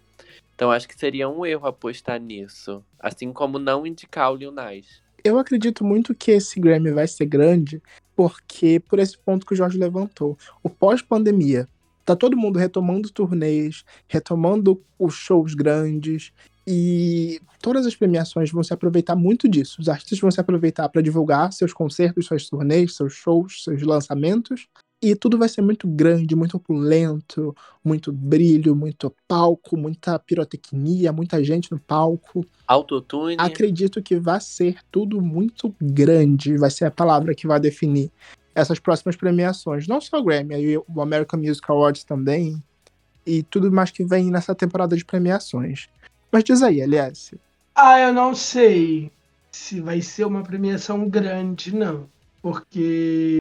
[SPEAKER 2] Então acho que seria um erro apostar nisso. Assim como não indicar o Lil Nas.
[SPEAKER 3] Eu acredito muito que esse Grammy vai ser grande, porque por esse ponto que o Jorge levantou. O pós-pandemia. Tá todo mundo retomando turnês, retomando os shows grandes, e todas as premiações vão se aproveitar muito disso. Os artistas vão se aproveitar para divulgar seus concertos, suas turnês, seus shows, seus lançamentos, e tudo vai ser muito grande, muito opulento, muito brilho, muito palco, muita pirotecnia, muita gente no palco.
[SPEAKER 2] Autotune.
[SPEAKER 3] Acredito que vai ser tudo muito grande, vai ser a palavra que vai definir essas próximas premiações. Não só o Grammy, aí o American Music Awards também, e tudo mais que vem nessa temporada de premiações. Mas diz aí, LS.
[SPEAKER 4] Ah, eu não sei se vai ser uma premiação grande, não. Porque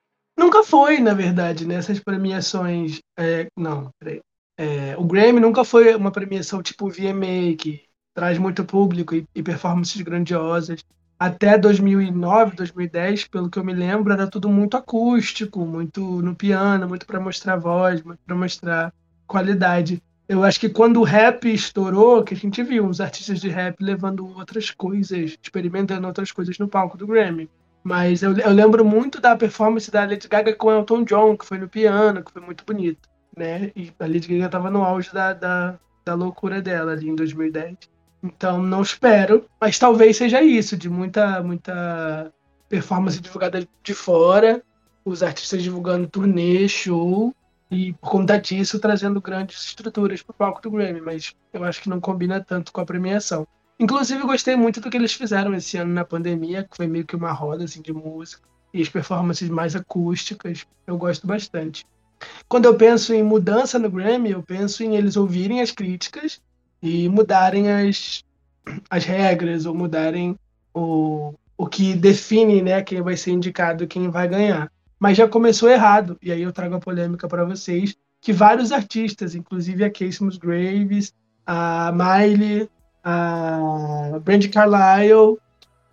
[SPEAKER 4] Nunca foi, na verdade, nessas premiações. É, não, peraí. É, o Grammy nunca foi uma premiação tipo VMA, que traz muito público e, e performances grandiosas. Até 2009, 2010, pelo que eu me lembro, era tudo muito acústico, muito no piano, muito para mostrar voz, muito para mostrar qualidade. Eu acho que quando o rap estourou, que a gente viu os artistas de rap levando outras coisas, experimentando outras coisas no palco do Grammy. Mas eu, eu, lembro muito da performance da Lady Gaga com Elton John, que foi no piano, que foi muito bonito, né? E a Lady Gaga estava no auge da, da, da loucura dela ali em 2010. Então não espero, mas talvez seja isso, de muita, muita performance divulgada de fora, os artistas divulgando turnê, show, e por conta disso trazendo grandes estruturas para o palco do Grammy, mas eu acho que não combina tanto com a premiação. Inclusive, gostei muito do que eles fizeram esse ano na pandemia, que foi meio que uma roda assim, de música. E as performances mais acústicas, eu gosto bastante. Quando eu penso em mudança no Grammy, eu penso em eles ouvirem as críticas e mudarem as, as regras, ou mudarem o, o que define né, quem vai ser indicado quem vai ganhar. Mas já começou errado, e aí eu trago a polêmica para vocês, que vários artistas, inclusive a Casey Musgraves, a Miley, a Brandy Carlile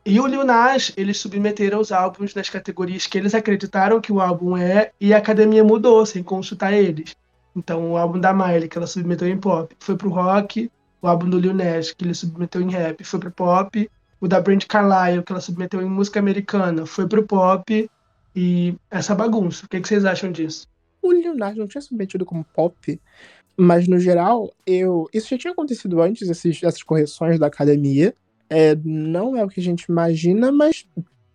[SPEAKER 4] e o Lil Nas, eles submeteram os álbuns nas categorias que eles acreditaram que o álbum é, e a academia mudou, sem consultar eles. Então, o álbum da Miley, que ela submeteu em pop, foi pro rock. O álbum do Lil Nas, que ele submeteu em rap, foi pro pop. O da Brandy Carlile, que ela submeteu em música americana, foi pro pop. E essa bagunça. O que, que vocês acham disso?
[SPEAKER 3] O Lil Nas não tinha submetido como pop mas, no geral, eu. Isso já tinha acontecido antes, esses, essas correções da academia. É, não é o que a gente imagina, mas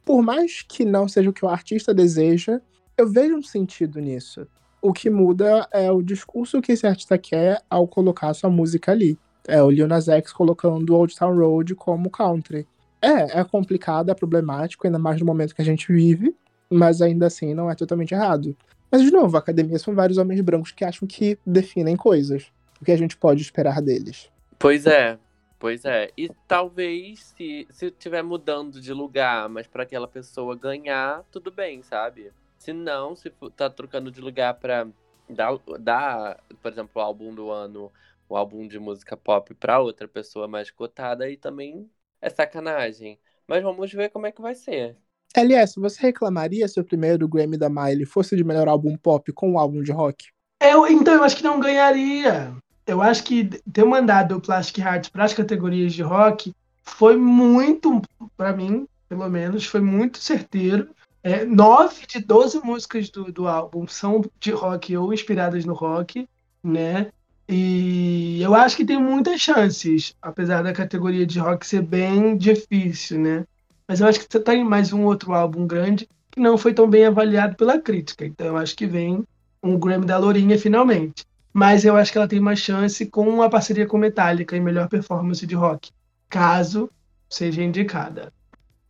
[SPEAKER 3] por mais que não seja o que o artista deseja, eu vejo um sentido nisso. O que muda é o discurso que esse artista quer ao colocar sua música ali. É o Lil Nas X colocando Old Town Road como country. É, é complicado, é problemático, ainda mais no momento que a gente vive, mas ainda assim não é totalmente errado. Mas, de novo, a academia são vários homens brancos que acham que definem coisas. O que a gente pode esperar deles?
[SPEAKER 2] Pois é, pois é. E talvez se, se tiver mudando de lugar, mas para aquela pessoa ganhar, tudo bem, sabe? Se não, se tá trocando de lugar pra dar, dar por exemplo, o álbum do ano, o álbum de música pop pra outra pessoa mais cotada, aí também é sacanagem. Mas vamos ver como é que vai ser.
[SPEAKER 3] LS, você reclamaria se o primeiro Grammy da Miley fosse de melhor álbum pop com um álbum de rock?
[SPEAKER 4] Eu, então, eu acho que não ganharia. Eu acho que ter mandado o Plastic Hearts para as categorias de rock foi muito, para mim, pelo menos, foi muito certeiro. É, nove de doze músicas do, do álbum são de rock ou inspiradas no rock, né? E eu acho que tem muitas chances, apesar da categoria de rock ser bem difícil, né? Mas eu acho que você tem mais um outro álbum grande que não foi tão bem avaliado pela crítica. Então eu acho que vem um Grammy da Lourinha finalmente. Mas eu acho que ela tem mais chance com uma parceria com Metallica em melhor performance de rock, caso seja indicada.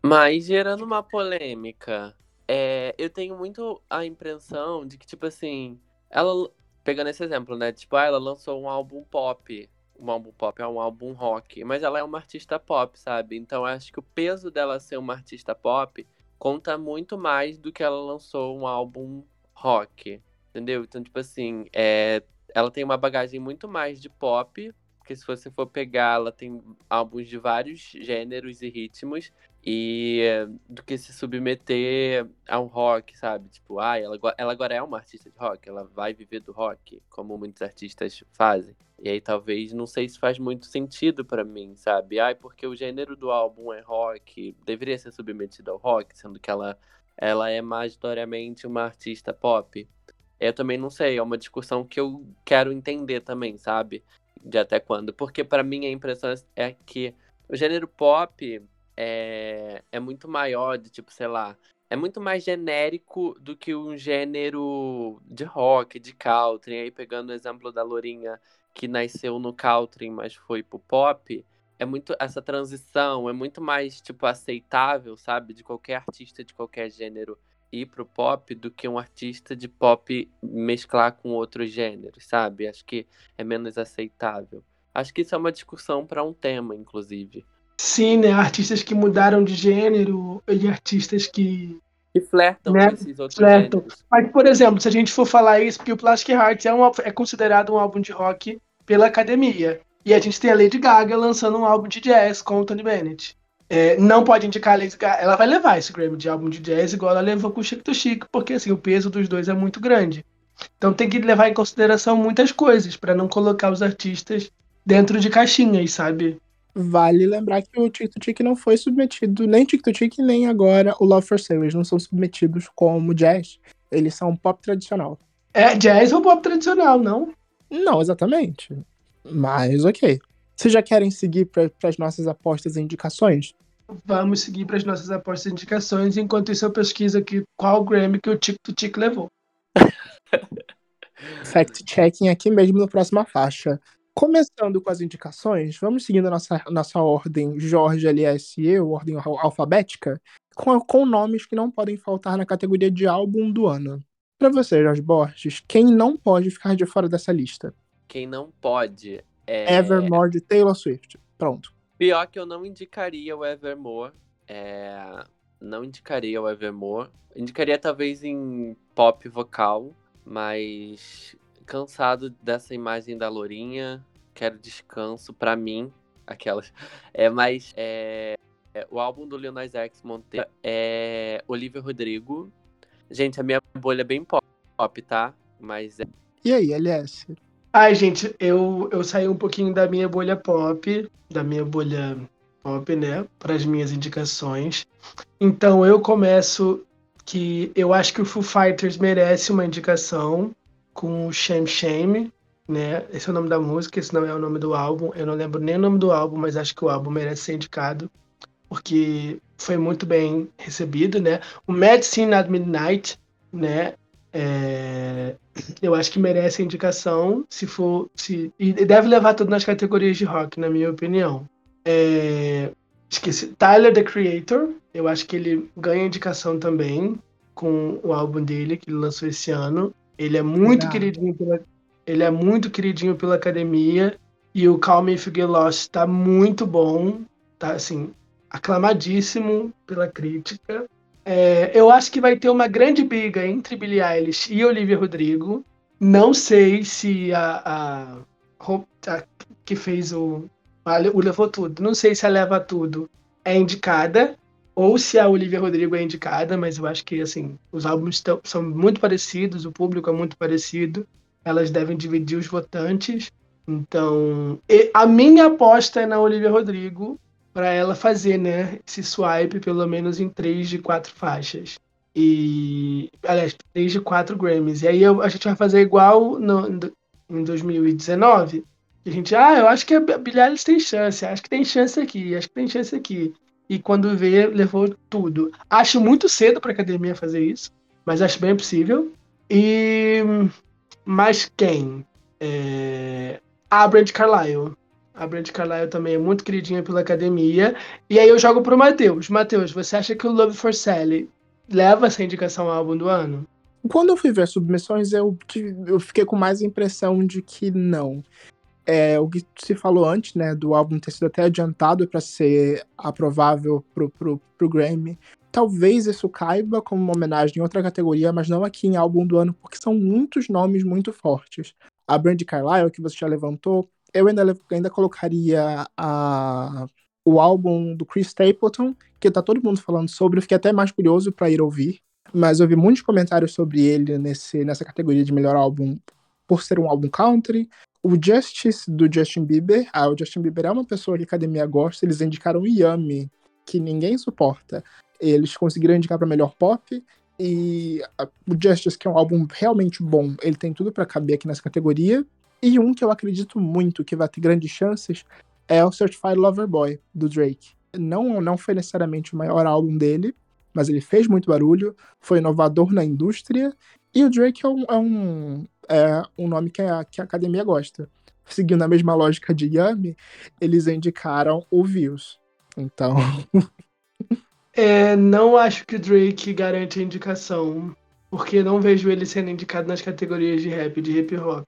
[SPEAKER 2] Mas gerando uma polêmica, é, eu tenho muito a impressão de que, tipo assim, ela. Pegando esse exemplo, né? Tipo, ah, ela lançou um álbum pop. Um álbum pop é um álbum rock. Mas ela é uma artista pop, sabe? Então acho que o peso dela ser uma artista pop conta muito mais do que ela lançou um álbum rock. Entendeu? Então, tipo assim, é, ela tem uma bagagem muito mais de pop porque se você for pegar, ela tem álbuns de vários gêneros e ritmos, e do que se submeter a um rock, sabe? Tipo, ah, ela, ela agora é uma artista de rock, ela vai viver do rock, como muitos artistas fazem. E aí talvez, não sei se faz muito sentido para mim, sabe? Ai, porque o gênero do álbum é rock, deveria ser submetido ao rock, sendo que ela, ela é majoritariamente uma artista pop. Eu também não sei, é uma discussão que eu quero entender também, sabe? De até quando. Porque para mim a impressão é que o gênero pop é, é muito maior, de tipo, sei lá, é muito mais genérico do que um gênero de rock, de country. Aí pegando o exemplo da Lourinha, que nasceu no country, mas foi pro pop, é muito essa transição é muito mais tipo aceitável, sabe, de qualquer artista de qualquer gênero ir pro pop do que um artista de pop mesclar com outros gêneros, sabe? Acho que é menos aceitável. Acho que isso é uma discussão para um tema, inclusive.
[SPEAKER 4] Sim, né? Artistas que mudaram de gênero e artistas que.
[SPEAKER 2] Que flertam né? com esses outros flertam. gêneros.
[SPEAKER 4] Mas, por exemplo, se a gente for falar isso, porque o Plastic Hearts é, um, é considerado um álbum de rock pela academia. E a gente tem a Lady Gaga lançando um álbum de jazz com o Tony Bennett. É, não pode indicar a Lady Gaga. Ela vai levar esse Grammy de álbum de jazz igual ela levou com o Chico to Chico, porque assim, o peso dos dois é muito grande. Então tem que levar em consideração muitas coisas para não colocar os artistas dentro de caixinhas, sabe?
[SPEAKER 3] Vale lembrar que o Chico Tic não foi submetido, nem Chico Tic, nem agora o Love for Sale. Eles não são submetidos como jazz. Eles são pop tradicional.
[SPEAKER 4] É, jazz ou pop tradicional, não?
[SPEAKER 3] Não, exatamente. Mas ok. Vocês já querem seguir para as nossas apostas e indicações?
[SPEAKER 4] Vamos seguir para as nossas apostas e indicações. Enquanto isso, eu pesquiso aqui qual Grammy que o Tico do Tico levou.
[SPEAKER 3] Fact-checking aqui mesmo na próxima faixa. Começando com as indicações, vamos seguindo a nossa, nossa ordem Jorge, LS e eu, ordem alfabética, com, com nomes que não podem faltar na categoria de álbum do ano. Para você, Jorge Borges, quem não pode ficar de fora dessa lista?
[SPEAKER 2] Quem não pode
[SPEAKER 3] é... Evermore de Taylor Swift. Pronto.
[SPEAKER 2] Pior que eu não indicaria o Evermore. É... Não indicaria o Evermore. Indicaria talvez em pop vocal, mas cansado dessa imagem da Lourinha. Quero descanso para mim. Aquelas. É, mas é... é, o álbum do Lil Nas X Monteiro é Olivia Rodrigo. Gente, a minha bolha é bem pop, tá? Mas é...
[SPEAKER 3] E aí, LS?
[SPEAKER 4] Ai, gente, eu, eu saí um pouquinho da minha bolha pop, da minha bolha pop, né, para as minhas indicações. Então eu começo que eu acho que o Foo Fighters merece uma indicação com Shame Shame, né? Esse é o nome da música, esse não é o nome do álbum. Eu não lembro nem o nome do álbum, mas acho que o álbum merece ser indicado porque foi muito bem recebido, né? O Medicine at Midnight, né? É, eu acho que merece a indicação, se for. Se, e deve levar tudo nas categorias de rock, na minha opinião. É, esqueci. Tyler the Creator, eu acho que ele ganha indicação também com o álbum dele, que ele lançou esse ano. Ele é muito queridinho pela, ele é muito queridinho pela academia. E o Call Me If You Get Lost tá muito bom. Tá assim, aclamadíssimo pela crítica. É, eu acho que vai ter uma grande briga entre Billie Eilish e Olivia Rodrigo. Não sei se a, a, a que fez o, o Levou Tudo, não sei se a Leva Tudo é indicada ou se a Olivia Rodrigo é indicada, mas eu acho que assim os álbuns tão, são muito parecidos, o público é muito parecido, elas devem dividir os votantes. Então, a minha aposta é na Olivia Rodrigo, para ela fazer, né, esse swipe pelo menos em três de quatro faixas. E, aliás, três de quatro Grammys. E aí a gente vai fazer igual no, em 2019. A gente, ah, eu acho que a Billie Eilish tem chance, acho que tem chance aqui, acho que tem chance aqui. E quando vê, levou tudo. Acho muito cedo para a academia fazer isso, mas acho bem possível. E mais quem? É... A Brand Carlyle. A Brand Carlyle também é muito queridinha pela academia. E aí eu jogo pro Matheus. Matheus, você acha que o Love for Sally leva essa indicação ao álbum do ano?
[SPEAKER 3] Quando eu fui ver submissões, eu, eu fiquei com mais a impressão de que não. É, o que se falou antes, né, do álbum ter sido até adiantado para ser aprovável pro, pro, pro Grammy. Talvez isso caiba como uma homenagem em outra categoria, mas não aqui em álbum do ano, porque são muitos nomes muito fortes. A Brandy Carlile, que você já levantou, eu ainda, ainda colocaria a, o álbum do Chris Stapleton, que tá todo mundo falando sobre, eu fiquei até mais curioso para ir ouvir, mas eu vi muitos comentários sobre ele nesse, nessa categoria de melhor álbum por ser um álbum country. O Justice do Justin Bieber, ah, o Justin Bieber é uma pessoa que a academia gosta, eles indicaram o Yummy, que ninguém suporta. Eles conseguiram indicar para melhor pop e o Justice, que é um álbum realmente bom, ele tem tudo para caber aqui nessa categoria. E um que eu acredito muito que vai ter grandes chances é o Certified Lover Boy, do Drake. Não, não foi necessariamente o maior álbum dele, mas ele fez muito barulho, foi inovador na indústria, e o Drake é um, é um, é um nome que a, que a academia gosta. Seguindo a mesma lógica de Yami, eles indicaram o Views. Então.
[SPEAKER 4] é, não acho que o Drake garante a indicação, porque não vejo ele sendo indicado nas categorias de rap, de hip hop.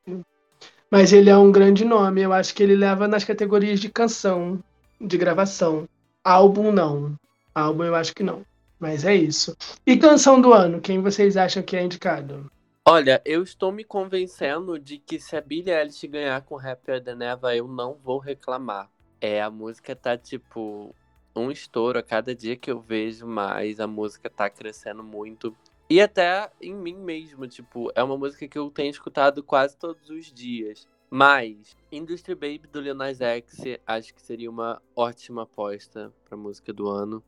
[SPEAKER 4] Mas ele é um grande nome. Eu acho que ele leva nas categorias de canção, de gravação. Álbum, não. Álbum, eu acho que não. Mas é isso. E canção do ano? Quem vocês acham que é indicado?
[SPEAKER 2] Olha, eu estou me convencendo de que se a Billie Eilish ganhar com Happier Than Ever, eu não vou reclamar. É, a música tá tipo um estouro a cada dia que eu vejo mais, a música tá crescendo muito. E até em mim mesmo, tipo, é uma música que eu tenho escutado quase todos os dias. Mas Industry Baby do Lil Nas X acho que seria uma ótima aposta pra música do ano.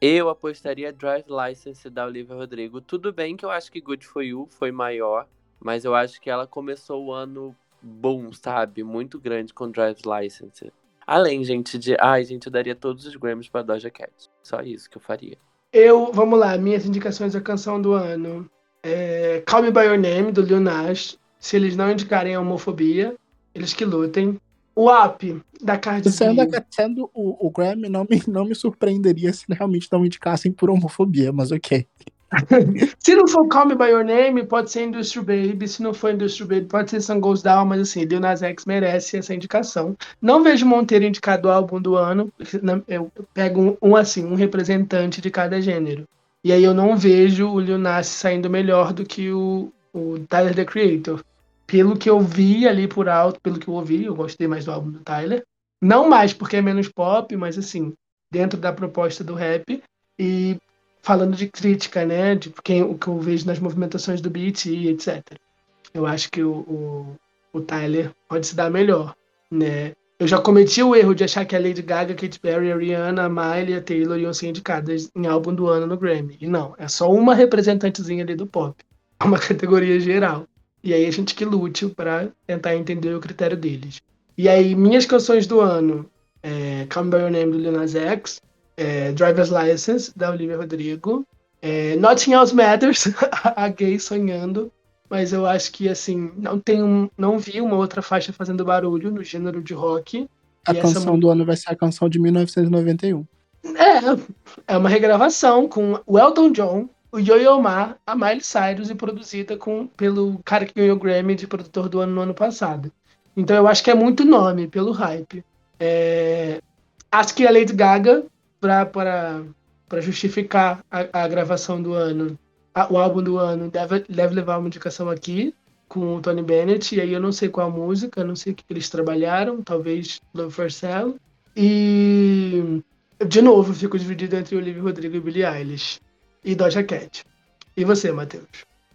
[SPEAKER 2] Eu apostaria Drive License da Olivia Rodrigo. Tudo bem que eu acho que Good For You foi maior, mas eu acho que ela começou o ano bom, sabe? Muito grande com Drive License. Além, gente, de. Ai, gente, eu daria todos os Grammys pra Doja Cat. Só isso que eu faria.
[SPEAKER 4] Eu, vamos lá, minhas indicações da canção do ano. É Call Me By Your Name, do Lil Nas. Se eles não indicarem a homofobia, eles que lutem. O app da Cardi
[SPEAKER 3] sendo, B. Sendo o, o Grammy, não me, não me surpreenderia se realmente não indicassem por homofobia, mas ok.
[SPEAKER 4] se não for Call Me By Your Name, pode ser Industry Baby. Se não for Industry Baby, pode ser Sun Goes Down. Mas assim, Lil Nas X merece essa indicação. Não vejo Monteiro indicado o álbum do ano. Eu pego um, um, assim, um representante de cada gênero. E aí eu não vejo o Lil Nas saindo melhor do que o, o Tyler, The Creator. Pelo que eu vi ali por alto, pelo que eu ouvi, eu gostei mais do álbum do Tyler. Não mais porque é menos pop, mas assim, dentro da proposta do rap. E falando de crítica, né? De quem, o que eu vejo nas movimentações do beat e etc. Eu acho que o, o, o, Tyler pode se dar melhor, né? Eu já cometi o erro de achar que a Lady Gaga, Katy Perry, a Rihanna, a Miley a Taylor iam ser indicadas em álbum do ano no Grammy. E não, é só uma representantezinha ali do pop. É uma categoria geral. E aí a gente que lute para tentar entender o critério deles. E aí, minhas canções do ano, é Come By Your Name, do Lil Nas X, é, Driver's License, da Olivia Rodrigo. É, Nothing Else Matters, a gay sonhando. Mas eu acho que, assim, não tem um, não vi uma outra faixa fazendo barulho no gênero de rock.
[SPEAKER 3] A canção do ano vai ser a canção de 1991.
[SPEAKER 4] É, é uma regravação com o Elton John, o Yo-Yo Ma, a Miley Cyrus e produzida com, pelo cara que ganhou o Grammy de produtor do ano no ano passado. Então eu acho que é muito nome pelo hype. É... Acho que a Lady Gaga para justificar a, a, gravação do ano, a, o álbum do ano, deve, deve levar uma indicação aqui com o Tony Bennett, e aí eu não sei qual a música, não sei o que eles trabalharam, talvez Love for Sale. E, de novo, fico dividido entre Olivia Rodrigo e Billie Eilish. E Doja Cat. E você, Matheus?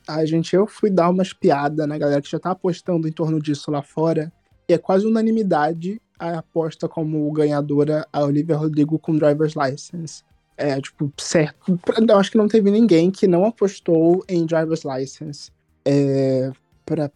[SPEAKER 3] Ai, gente, eu fui dar umas piadas na galera que já tá apostando em torno disso lá fora. E é quase unanimidade a aposta como ganhadora a Olivia Rodrigo com Driver's License. É, tipo, certo. Eu acho que não teve ninguém que não apostou em Driver's License. É,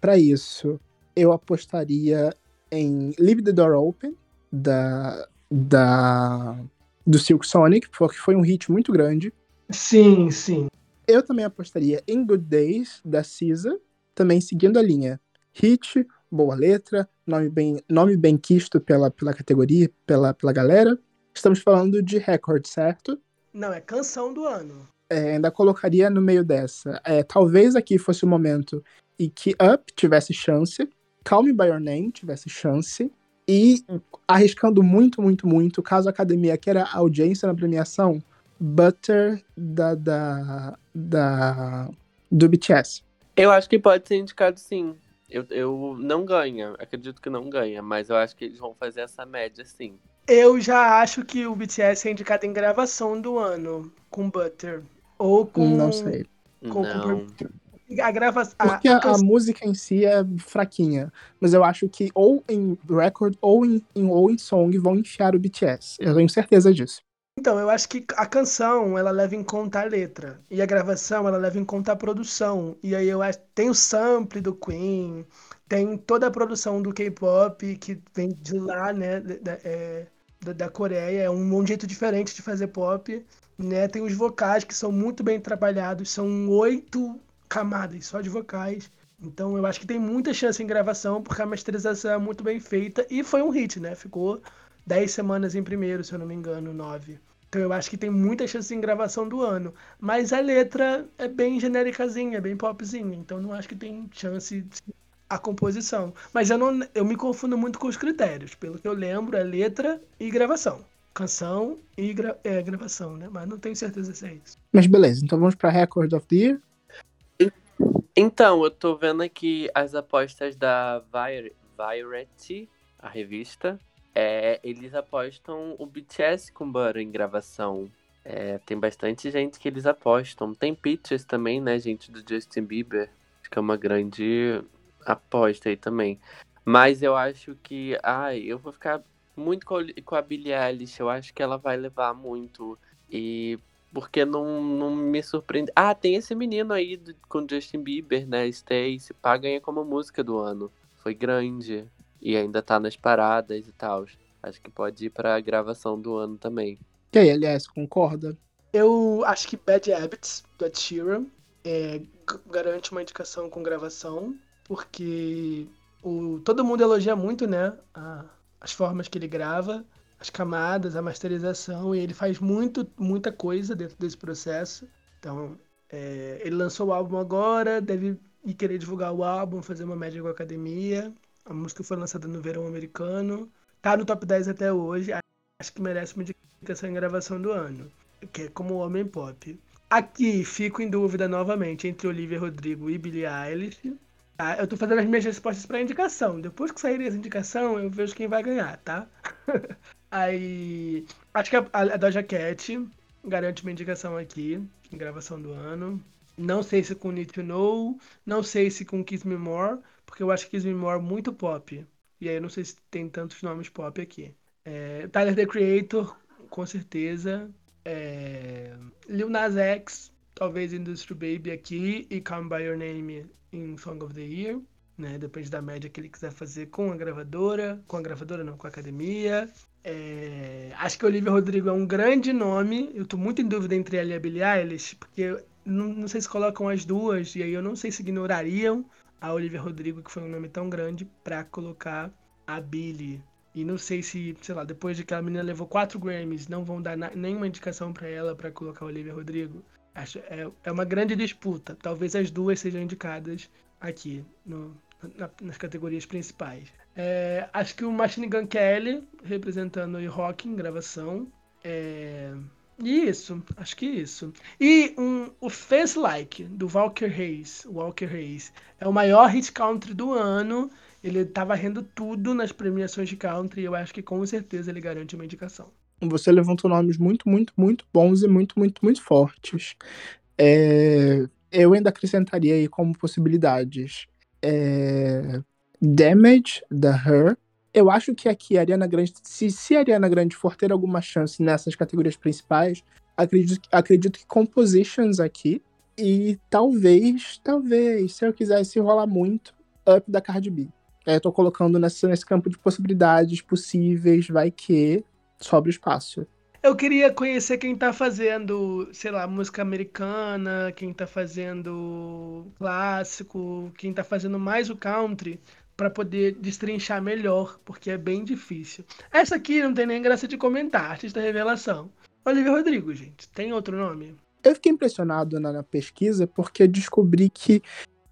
[SPEAKER 3] para isso, eu apostaria em Leave the Door Open, da, da, do Silk Sonic, porque foi um hit muito grande.
[SPEAKER 4] Sim, sim.
[SPEAKER 3] Eu também apostaria em Good Days, da Cisa, também seguindo a linha. Hit, boa letra, nome bem, nome bem quisto pela, pela categoria, pela, pela galera. Estamos falando de recorde, certo?
[SPEAKER 4] Não, é canção do ano.
[SPEAKER 3] é, ainda colocaria no meio dessa. É, talvez aqui fosse o momento em que Up tivesse chance, Call Me By Your Name tivesse chance, e arriscando muito, muito, muito, caso a academia queira audiência na premiação, Butter da, da, da do BTS.
[SPEAKER 2] Eu acho que pode ser indicado sim. Eu, eu não ganha, acredito que não ganha, mas eu acho que eles vão fazer essa média sim.
[SPEAKER 4] Eu já acho que o BTS é indicado em gravação do ano, com Butter. Ou com.
[SPEAKER 3] Não sei.
[SPEAKER 2] Com, não.
[SPEAKER 4] Com, a gravação.
[SPEAKER 3] Porque a, a, a, música em si é fraquinha. Mas eu acho que ou em record ou em, em, ou em song vão enfiar o BTS. Eu tenho certeza disso.
[SPEAKER 4] Então, eu acho que a canção, ela leva em conta a letra. E a gravação, ela leva em conta a produção. E aí eu acho tem o sample do Queen, tem toda a produção do K-pop que vem de lá, né, da, é, da, Coreia. É um, um jeito diferente de fazer pop, né? Tem os vocais que são muito bem trabalhados, são oito camadas só de vocais. Então eu acho que tem muita chance em gravação, porque a masterização é muito bem feita e foi um hit, né? Ficou 10 semanas em primeiro, se eu não me engano, 9. Então eu acho que tem muita chance em gravação do ano. Mas a letra é bem genéricazinha, é bem popzinha. Então não acho que tem chance a composição. Mas eu, não, eu me confundo muito com os critérios. Pelo que eu lembro, é letra e gravação. Canção e gra é, gravação, né? Mas não tenho certeza se é isso.
[SPEAKER 3] Mas beleza, então vamos para Record of the Year.
[SPEAKER 2] Então, eu tô vendo aqui as apostas da Variety, a revista, é, eles apostam o BTS com Butter em gravação. É, tem bastante gente que eles apostam. Tem Pictures também, né, gente, do Justin Bieber. Acho que é uma grande aposta aí também. Mas eu acho que. Ai, eu vou ficar muito com a Billie Eilish. Eu acho que ela vai levar muito. E. Porque não, não me surpreende. Ah, tem esse menino aí do, com Justin Bieber, né? Stay. Se pá, ganha como música do ano. Foi grande e ainda tá nas paradas e tal. Acho que pode ir pra gravação do ano também.
[SPEAKER 3] E aí, aliás, concorda?
[SPEAKER 4] Eu acho que Bad Habits, do Ed Sheeran, é, garante uma indicação com gravação, porque o, todo mundo elogia muito, né, a, as formas que ele grava, as camadas, a masterização, e ele faz muito, muita coisa dentro desse processo. Então, é, ele lançou o álbum agora, deve ir querer divulgar o álbum, fazer uma média com a academia. A música foi lançada no verão americano. Tá no top 10 até hoje. Acho que merece uma indicação em gravação do ano. Que é como Homem Pop. Aqui fico em dúvida novamente entre Olivia Rodrigo e Billie Eilish. Tá? Eu tô fazendo as minhas respostas para indicação. Depois que sair essa indicação, eu vejo quem vai ganhar, tá? Aí. Acho que a, a Doja Cat garante uma indicação aqui, em gravação do ano. Não sei se com Need to Know, não sei se com Kiss Me More, porque eu acho que Kiss Me More muito pop. E aí eu não sei se tem tantos nomes pop aqui. É, Tyler, The Creator, com certeza. É, Lil Nas X, talvez Industry Baby aqui. E Come By Your Name em Song of the Year. Né? Depende da média que ele quiser fazer com a gravadora. Com a gravadora não, com a academia. É, acho que Olivia Rodrigo é um grande nome. Eu tô muito em dúvida entre ela e a Billie Eilish, porque não, não sei se colocam as duas, e aí eu não sei se ignorariam a Olivia Rodrigo, que foi um nome tão grande, para colocar a Billy. E não sei se, sei lá, depois de que a menina levou quatro Grammys, não vão dar nenhuma indicação para ela para colocar a Olivia Rodrigo. Acho é, é uma grande disputa. Talvez as duas sejam indicadas aqui no, na, nas categorias principais. É, acho que o Machine Gun Kelly representando o rock em gravação. É, isso, acho que isso. E um, o Face Like, do Walker Hayes. Walker Hayes. É o maior hit country do ano. Ele tá varrendo tudo nas premiações de country. E eu acho que com certeza ele garante uma indicação.
[SPEAKER 3] Você levantou nomes muito, muito, muito bons e muito, muito, muito fortes. É, eu ainda acrescentaria aí como possibilidades. É, Damage, da Her, eu acho que aqui a Ariana Grande, se, se a Ariana Grande for ter alguma chance nessas categorias principais, acredito, acredito que Compositions aqui e talvez, talvez, se eu quisesse rolar muito, Up da Cardi B. É, tô colocando nesse, campo de possibilidades possíveis, vai que sobre espaço.
[SPEAKER 4] Eu queria conhecer quem tá fazendo, sei lá, música americana, quem tá fazendo clássico, quem tá fazendo mais o country, para poder destrinchar melhor, porque é bem difícil. Essa aqui não tem nem graça de comentar, artista revelação. Olivia Rodrigo, gente. Tem outro nome?
[SPEAKER 3] Eu fiquei impressionado na, na pesquisa porque descobri que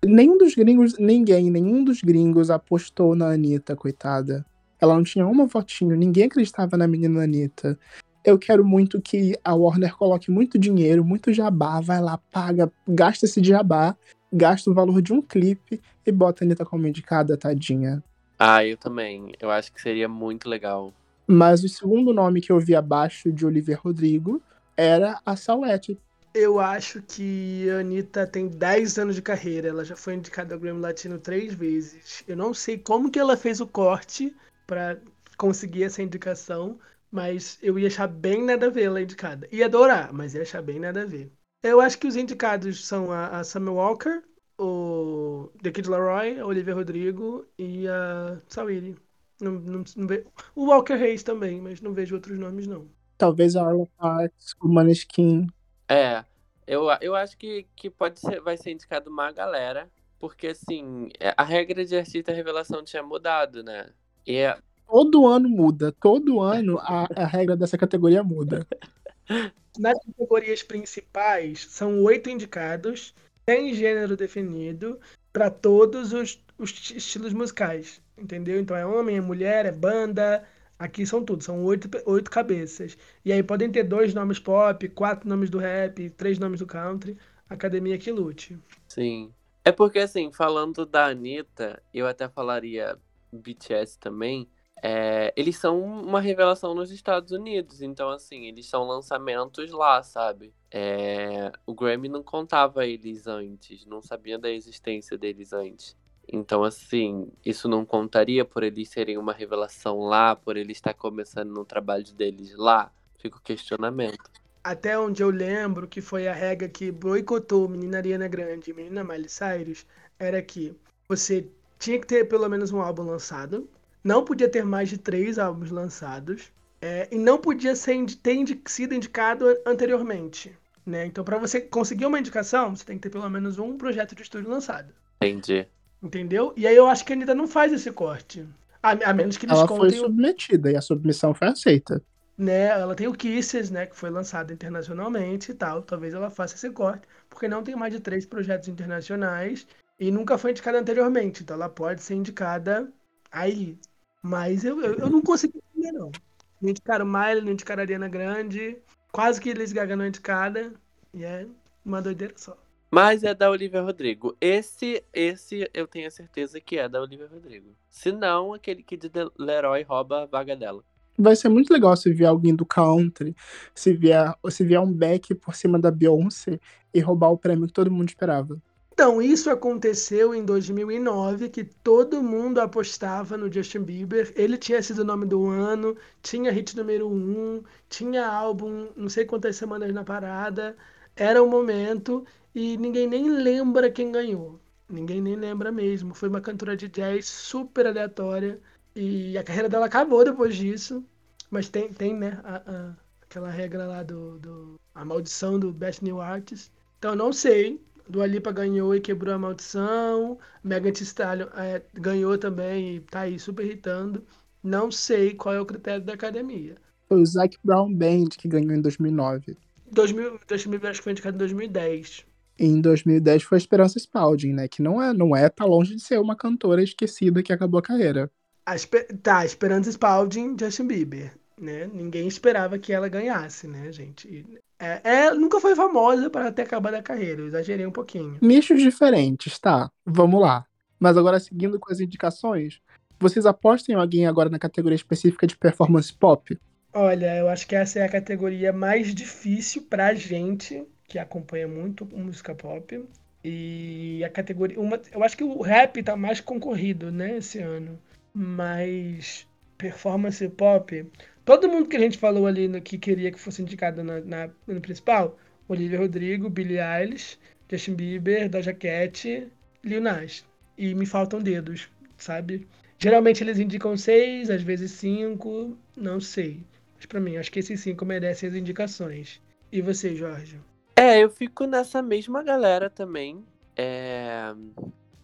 [SPEAKER 3] nenhum dos gringos, ninguém, nenhum dos gringos apostou na Anitta, coitada. Ela não tinha uma votinho, ninguém acreditava na menina Anitta. Eu quero muito que a Warner coloque muito dinheiro, muito jabá, vai lá, paga, gasta esse jabá, gasta o valor de um clipe e bota a Anitta como indicada, tadinha.
[SPEAKER 2] Ah, eu também. Eu acho que seria muito legal.
[SPEAKER 3] Mas o segundo nome que eu vi abaixo de Olivia Rodrigo era a Salete.
[SPEAKER 4] Eu acho que a Anitta tem 10 anos de carreira. Ela já foi indicada ao Grammy Latino três vezes. Eu não sei como que ela fez o corte para conseguir essa indicação, mas eu ia achar bem nada a ver ela indicada. Ia adorar, mas ia achar bem nada a ver. Eu acho que os indicados são a, a Summer Walker, o The Kid Laroi, a Olivia Rodrigo e a Sawiri. Não, não, não ve... O Walker Hayes também, mas não vejo outros nomes, não.
[SPEAKER 3] Talvez a Arlo Parks, o Maneskin.
[SPEAKER 2] É, eu, eu acho que, que pode ser, vai ser indicado uma galera, porque assim, é, a regra de artista revelação tinha mudado, né? E é...
[SPEAKER 3] Todo ano muda, todo ano a, a regra dessa categoria muda.
[SPEAKER 4] Nas categorias principais, são oito indicados, sem gênero definido, para todos os, os estilos musicais, entendeu? Então é homem, é mulher, é banda, Aqui são tudo, são oito, oito cabeças. E aí podem ter dois nomes pop, quatro nomes do rap, três nomes do country. Academia que lute.
[SPEAKER 2] Sim. É porque, assim, falando da Anitta, eu até falaria BTS também. É, eles são uma revelação nos Estados Unidos, então, assim, eles são lançamentos lá, sabe? É, o Grammy não contava eles antes, não sabia da existência deles antes. Então, assim, isso não contaria por eles serem uma revelação lá, por eles estar começando no trabalho deles lá? Fica o questionamento.
[SPEAKER 4] Até onde eu lembro que foi a regra que boicotou Menina Ariana Grande e Menina Miley Cyrus, era que você tinha que ter pelo menos um álbum lançado, não podia ter mais de três álbuns lançados, é, e não podia ser, ter indi sido indicado anteriormente. Né? Então, para você conseguir uma indicação, você tem que ter pelo menos um projeto de estúdio lançado.
[SPEAKER 2] Entendi.
[SPEAKER 4] Entendeu? E aí eu acho que a Anitta não faz esse corte. A, a menos que eles
[SPEAKER 3] Ela
[SPEAKER 4] contem.
[SPEAKER 3] foi submetida e a submissão foi aceita.
[SPEAKER 4] Né, ela tem o Kisses, né, que foi lançado internacionalmente e tal. Talvez ela faça esse corte, porque não tem mais de três projetos internacionais e nunca foi indicada anteriormente. Então ela pode ser indicada aí. Mas eu, eu, eu não consigo entender, não. Não indicaram Miley, não indicaram Ariana Grande. Quase que eles Gaga não indicada. E é uma doideira só.
[SPEAKER 2] Mas é da Olivia Rodrigo. Esse, esse eu tenho certeza que é da Olivia Rodrigo. Se não, aquele que de Leroy rouba a vaga dela.
[SPEAKER 3] Vai ser muito legal se vier alguém do country, se vier, se vier um back por cima da Beyoncé e roubar o prêmio que todo mundo esperava.
[SPEAKER 4] Então, isso aconteceu em 2009, que todo mundo apostava no Justin Bieber. Ele tinha sido o nome do ano, tinha hit número um, tinha álbum não sei quantas semanas na parada. Era o momento e ninguém nem lembra quem ganhou. Ninguém nem lembra mesmo. Foi uma cantora de jazz super aleatória. E a carreira dela acabou depois disso. Mas tem, tem né, a, a, aquela regra lá do, do. A maldição do Best New Artist. Então não sei. Do Alipa ganhou e quebrou a maldição. Megan Thee Stallion é, ganhou também e tá aí super irritando. Não sei qual é o critério da academia.
[SPEAKER 3] Foi o Zac Brown Band que ganhou em 2009.
[SPEAKER 4] 2000, 2000 acho que foi indicado em 2010
[SPEAKER 3] em 2010 foi a Esperança Spalding, né? Que não é, não é, tá longe de ser uma cantora esquecida que acabou a carreira.
[SPEAKER 4] A, tá, Esperança Spalding, Justin Bieber, né? Ninguém esperava que ela ganhasse, né, gente? É, é, nunca foi famosa para ter acabado a carreira, eu exagerei um pouquinho.
[SPEAKER 3] Nichos diferentes, tá? Vamos lá. Mas agora, seguindo com as indicações, vocês apostam em alguém agora na categoria específica de performance pop?
[SPEAKER 4] Olha, eu acho que essa é a categoria mais difícil pra gente que acompanha muito música pop. E a categoria. Uma, eu acho que o rap tá mais concorrido, né, esse ano. Mas performance pop. Todo mundo que a gente falou ali no que queria que fosse indicado na, na, no principal: Olivia Rodrigo, Billie Eilish, Justin Bieber, Doja Cat, Lil Nas. E me faltam dedos, sabe? Geralmente eles indicam seis, às vezes cinco, não sei. Mas pra mim, acho que esses cinco merecem as indicações. E você, Jorge?
[SPEAKER 2] É, eu fico nessa mesma galera também. É...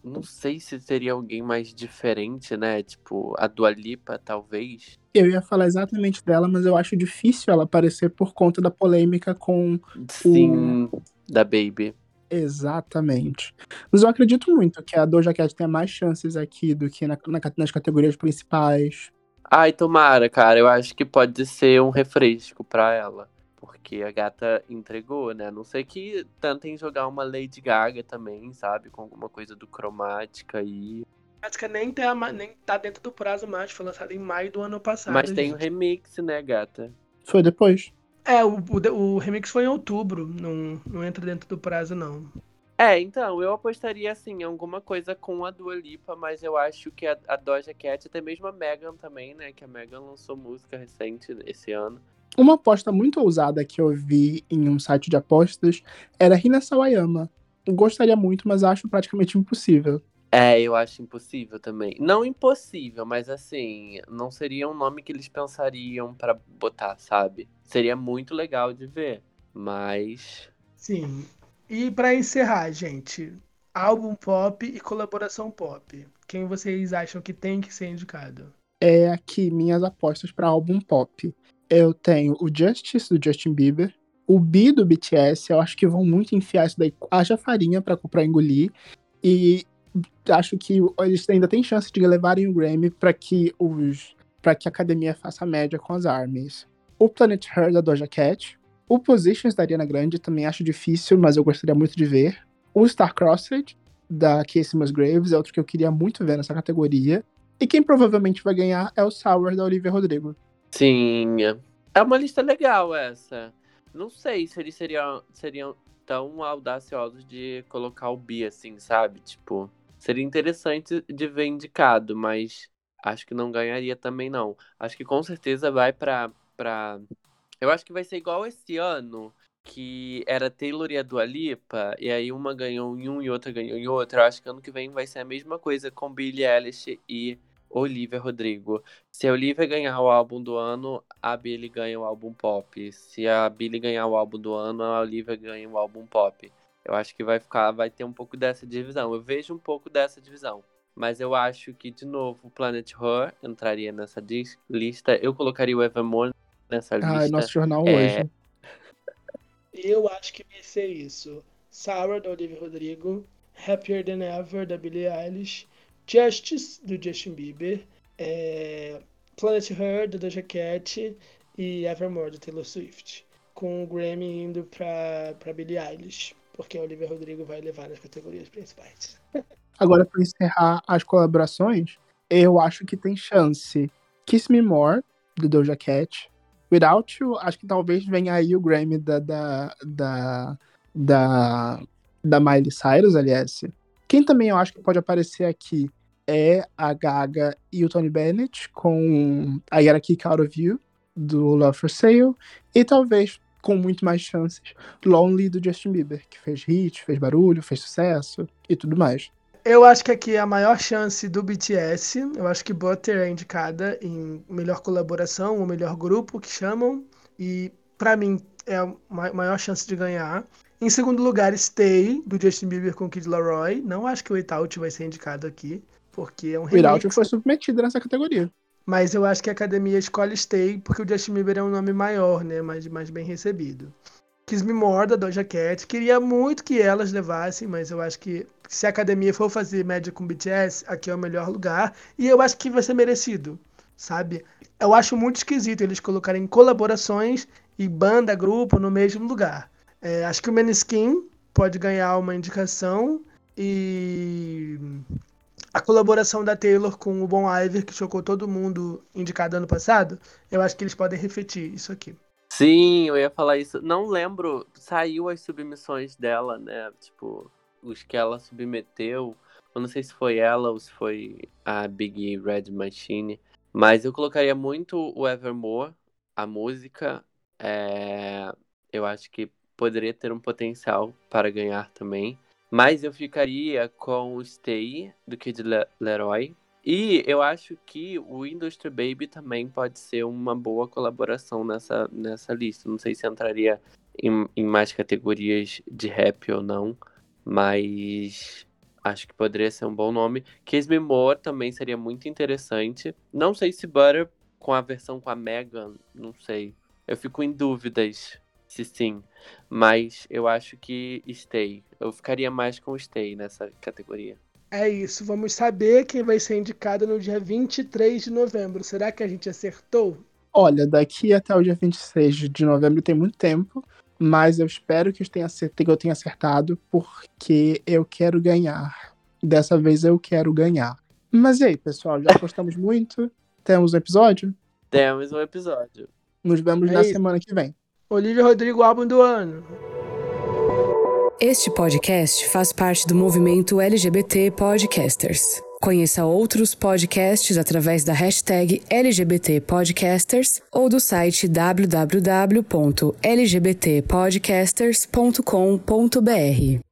[SPEAKER 2] não sei se seria alguém mais diferente, né? Tipo, a Dua Lipa, talvez.
[SPEAKER 3] Eu ia falar exatamente dela, mas eu acho difícil ela aparecer por conta da polêmica com
[SPEAKER 2] Sim, o... da Baby.
[SPEAKER 3] Exatamente. Mas eu acredito muito que a Doja Cat tenha mais chances aqui do que na, na, nas categorias principais.
[SPEAKER 2] Ai, tomara, cara. Eu acho que pode ser um refresco pra ela. Porque a gata entregou, né? A não sei que tentem jogar uma Lady Gaga também, sabe? Com alguma coisa do cromática aí.
[SPEAKER 4] Cromática nem tá, nem tá dentro do prazo mais, foi lançado em maio do ano passado.
[SPEAKER 2] Mas tem o um remix, né, gata?
[SPEAKER 3] Foi depois.
[SPEAKER 4] É, o, o, o, remix foi em outubro, não, não entra dentro do prazo, não.
[SPEAKER 2] É, então, eu apostaria assim, em alguma coisa com a Dua Lipa, mas eu acho que a, a Doja Cat, até mesmo a Megan também, né? Que a Megan lançou música recente esse ano.
[SPEAKER 3] Uma aposta muito ousada que eu vi em um site de apostas era Rina Sawayama. Gostaria muito, mas acho praticamente impossível.
[SPEAKER 2] É, eu acho impossível também. Não impossível, mas assim, não seria um nome que eles pensariam para botar, sabe? Seria muito legal de ver, mas.
[SPEAKER 4] Sim. E para encerrar, gente, álbum pop e colaboração pop. Quem vocês acham que tem que ser indicado?
[SPEAKER 3] É aqui minhas apostas para álbum pop. Eu tenho o Justice do Justin Bieber, o B do BTS, eu acho que vão muito enfiar isso daí, haja farinha para engolir. E acho que eles ainda têm chance de levarem o Grammy para que os para que a academia faça média com as armies. O Planet Her da Doja Cat, o Positions da Ariana Grande também acho difícil, mas eu gostaria muito de ver. O Star Crossed da Casey Musgraves é outro que eu queria muito ver nessa categoria. E quem provavelmente vai ganhar é o Sour da Olivia Rodrigo.
[SPEAKER 2] Sim, é uma lista legal essa. Não sei se eles seriam, seriam tão audaciosos de colocar o bi assim, sabe? Tipo, Seria interessante de ver indicado, mas acho que não ganharia também não. Acho que com certeza vai para pra... Eu acho que vai ser igual esse ano, que era Taylor e a Dua Lipa, e aí uma ganhou em um e outra ganhou em outro. Eu acho que ano que vem vai ser a mesma coisa com Billie Eilish e Olivia Rodrigo. Se a Olivia ganhar o álbum do ano, a Billie ganha o álbum pop. Se a Billie ganhar o álbum do ano, a Olivia ganha o álbum pop. Eu acho que vai ficar, vai ter um pouco dessa divisão. Eu vejo um pouco dessa divisão. Mas eu acho que, de novo, o Planet Her entraria nessa lista. Eu colocaria o Evermore nessa lista.
[SPEAKER 3] Ah, é nosso jornal é... hoje.
[SPEAKER 4] Eu acho que vai ser isso. Sour, da Olivia Rodrigo. Happier Than Ever, da Billie Eilish. Justice, do Justin Bieber. É... Planet Her, da Doja Cat. E Evermore, da Taylor Swift. Com o Grammy indo pra, pra Billie Eilish porque a Olivia Rodrigo vai levar nas categorias principais.
[SPEAKER 3] Agora, para encerrar as colaborações, eu acho que tem chance Kiss Me More, do Doja Cat. Without You, acho que talvez venha aí o Grammy da, da, da, da, da Miley Cyrus, aliás. Quem também eu acho que pode aparecer aqui é a Gaga e o Tony Bennett com Gotta Kick Out of You, do Love for Sale. E talvez com muito mais chances. Lonely do Justin Bieber, que fez hit, fez barulho, fez sucesso e tudo mais.
[SPEAKER 4] Eu acho que aqui é a maior chance do BTS. Eu acho que Butter é indicada em melhor colaboração, ou melhor grupo que chamam. E para mim é a maior chance de ganhar. Em segundo lugar, Stay, do Justin Bieber com Kid Laroi. Não acho que o Without vai ser indicado aqui, porque é um remix.
[SPEAKER 3] Without foi submetido nessa categoria.
[SPEAKER 4] Mas eu acho que a academia escolhe Stay porque o Justin Bieber é um nome maior, né? Mais, mais bem recebido. Kiss Me More, da Doja Cat. Queria muito que elas levassem, mas eu acho que se a academia for fazer média com BTS, aqui é o melhor lugar. E eu acho que vai ser merecido, sabe? Eu acho muito esquisito eles colocarem colaborações e banda, grupo no mesmo lugar. É, acho que o Meniskin pode ganhar uma indicação e a colaboração da Taylor com o Bon Iver, que chocou todo mundo indicado ano passado, eu acho que eles podem refletir isso aqui.
[SPEAKER 2] Sim, eu ia falar isso. Não lembro, saiu as submissões dela, né? Tipo, os que ela submeteu. Eu não sei se foi ela ou se foi a Big Red Machine. Mas eu colocaria muito o Evermore, a música. É... Eu acho que poderia ter um potencial para ganhar também. Mas eu ficaria com o Stay, do Kid Leroy. E eu acho que o Industry Baby também pode ser uma boa colaboração nessa, nessa lista. Não sei se entraria em, em mais categorias de rap ou não. Mas Acho que poderia ser um bom nome. Kiss Me More também seria muito interessante. Não sei se Butter com a versão com a Megan, não sei. Eu fico em dúvidas se sim. Mas eu acho que Stay. Eu ficaria mais com Stay nessa categoria.
[SPEAKER 4] É isso, vamos saber quem vai ser indicado no dia 23 de novembro. Será que a gente acertou?
[SPEAKER 3] Olha, daqui até o dia 26 de novembro tem muito tempo, mas eu espero que eu tenha, que eu tenha acertado, porque eu quero ganhar. Dessa vez eu quero ganhar. Mas e aí, pessoal, já gostamos muito? Temos um episódio?
[SPEAKER 2] Temos um episódio.
[SPEAKER 3] Nos vemos
[SPEAKER 4] É
[SPEAKER 3] na
[SPEAKER 4] isso.
[SPEAKER 3] semana que vem.
[SPEAKER 4] Olivia Rodrigo, álbum do ano.
[SPEAKER 1] Este podcast faz parte do movimento LGBT Podcasters. Conheça outros podcasts através da hashtag LGBT Podcasters ou do site www.lgbtpodcasters.com.br.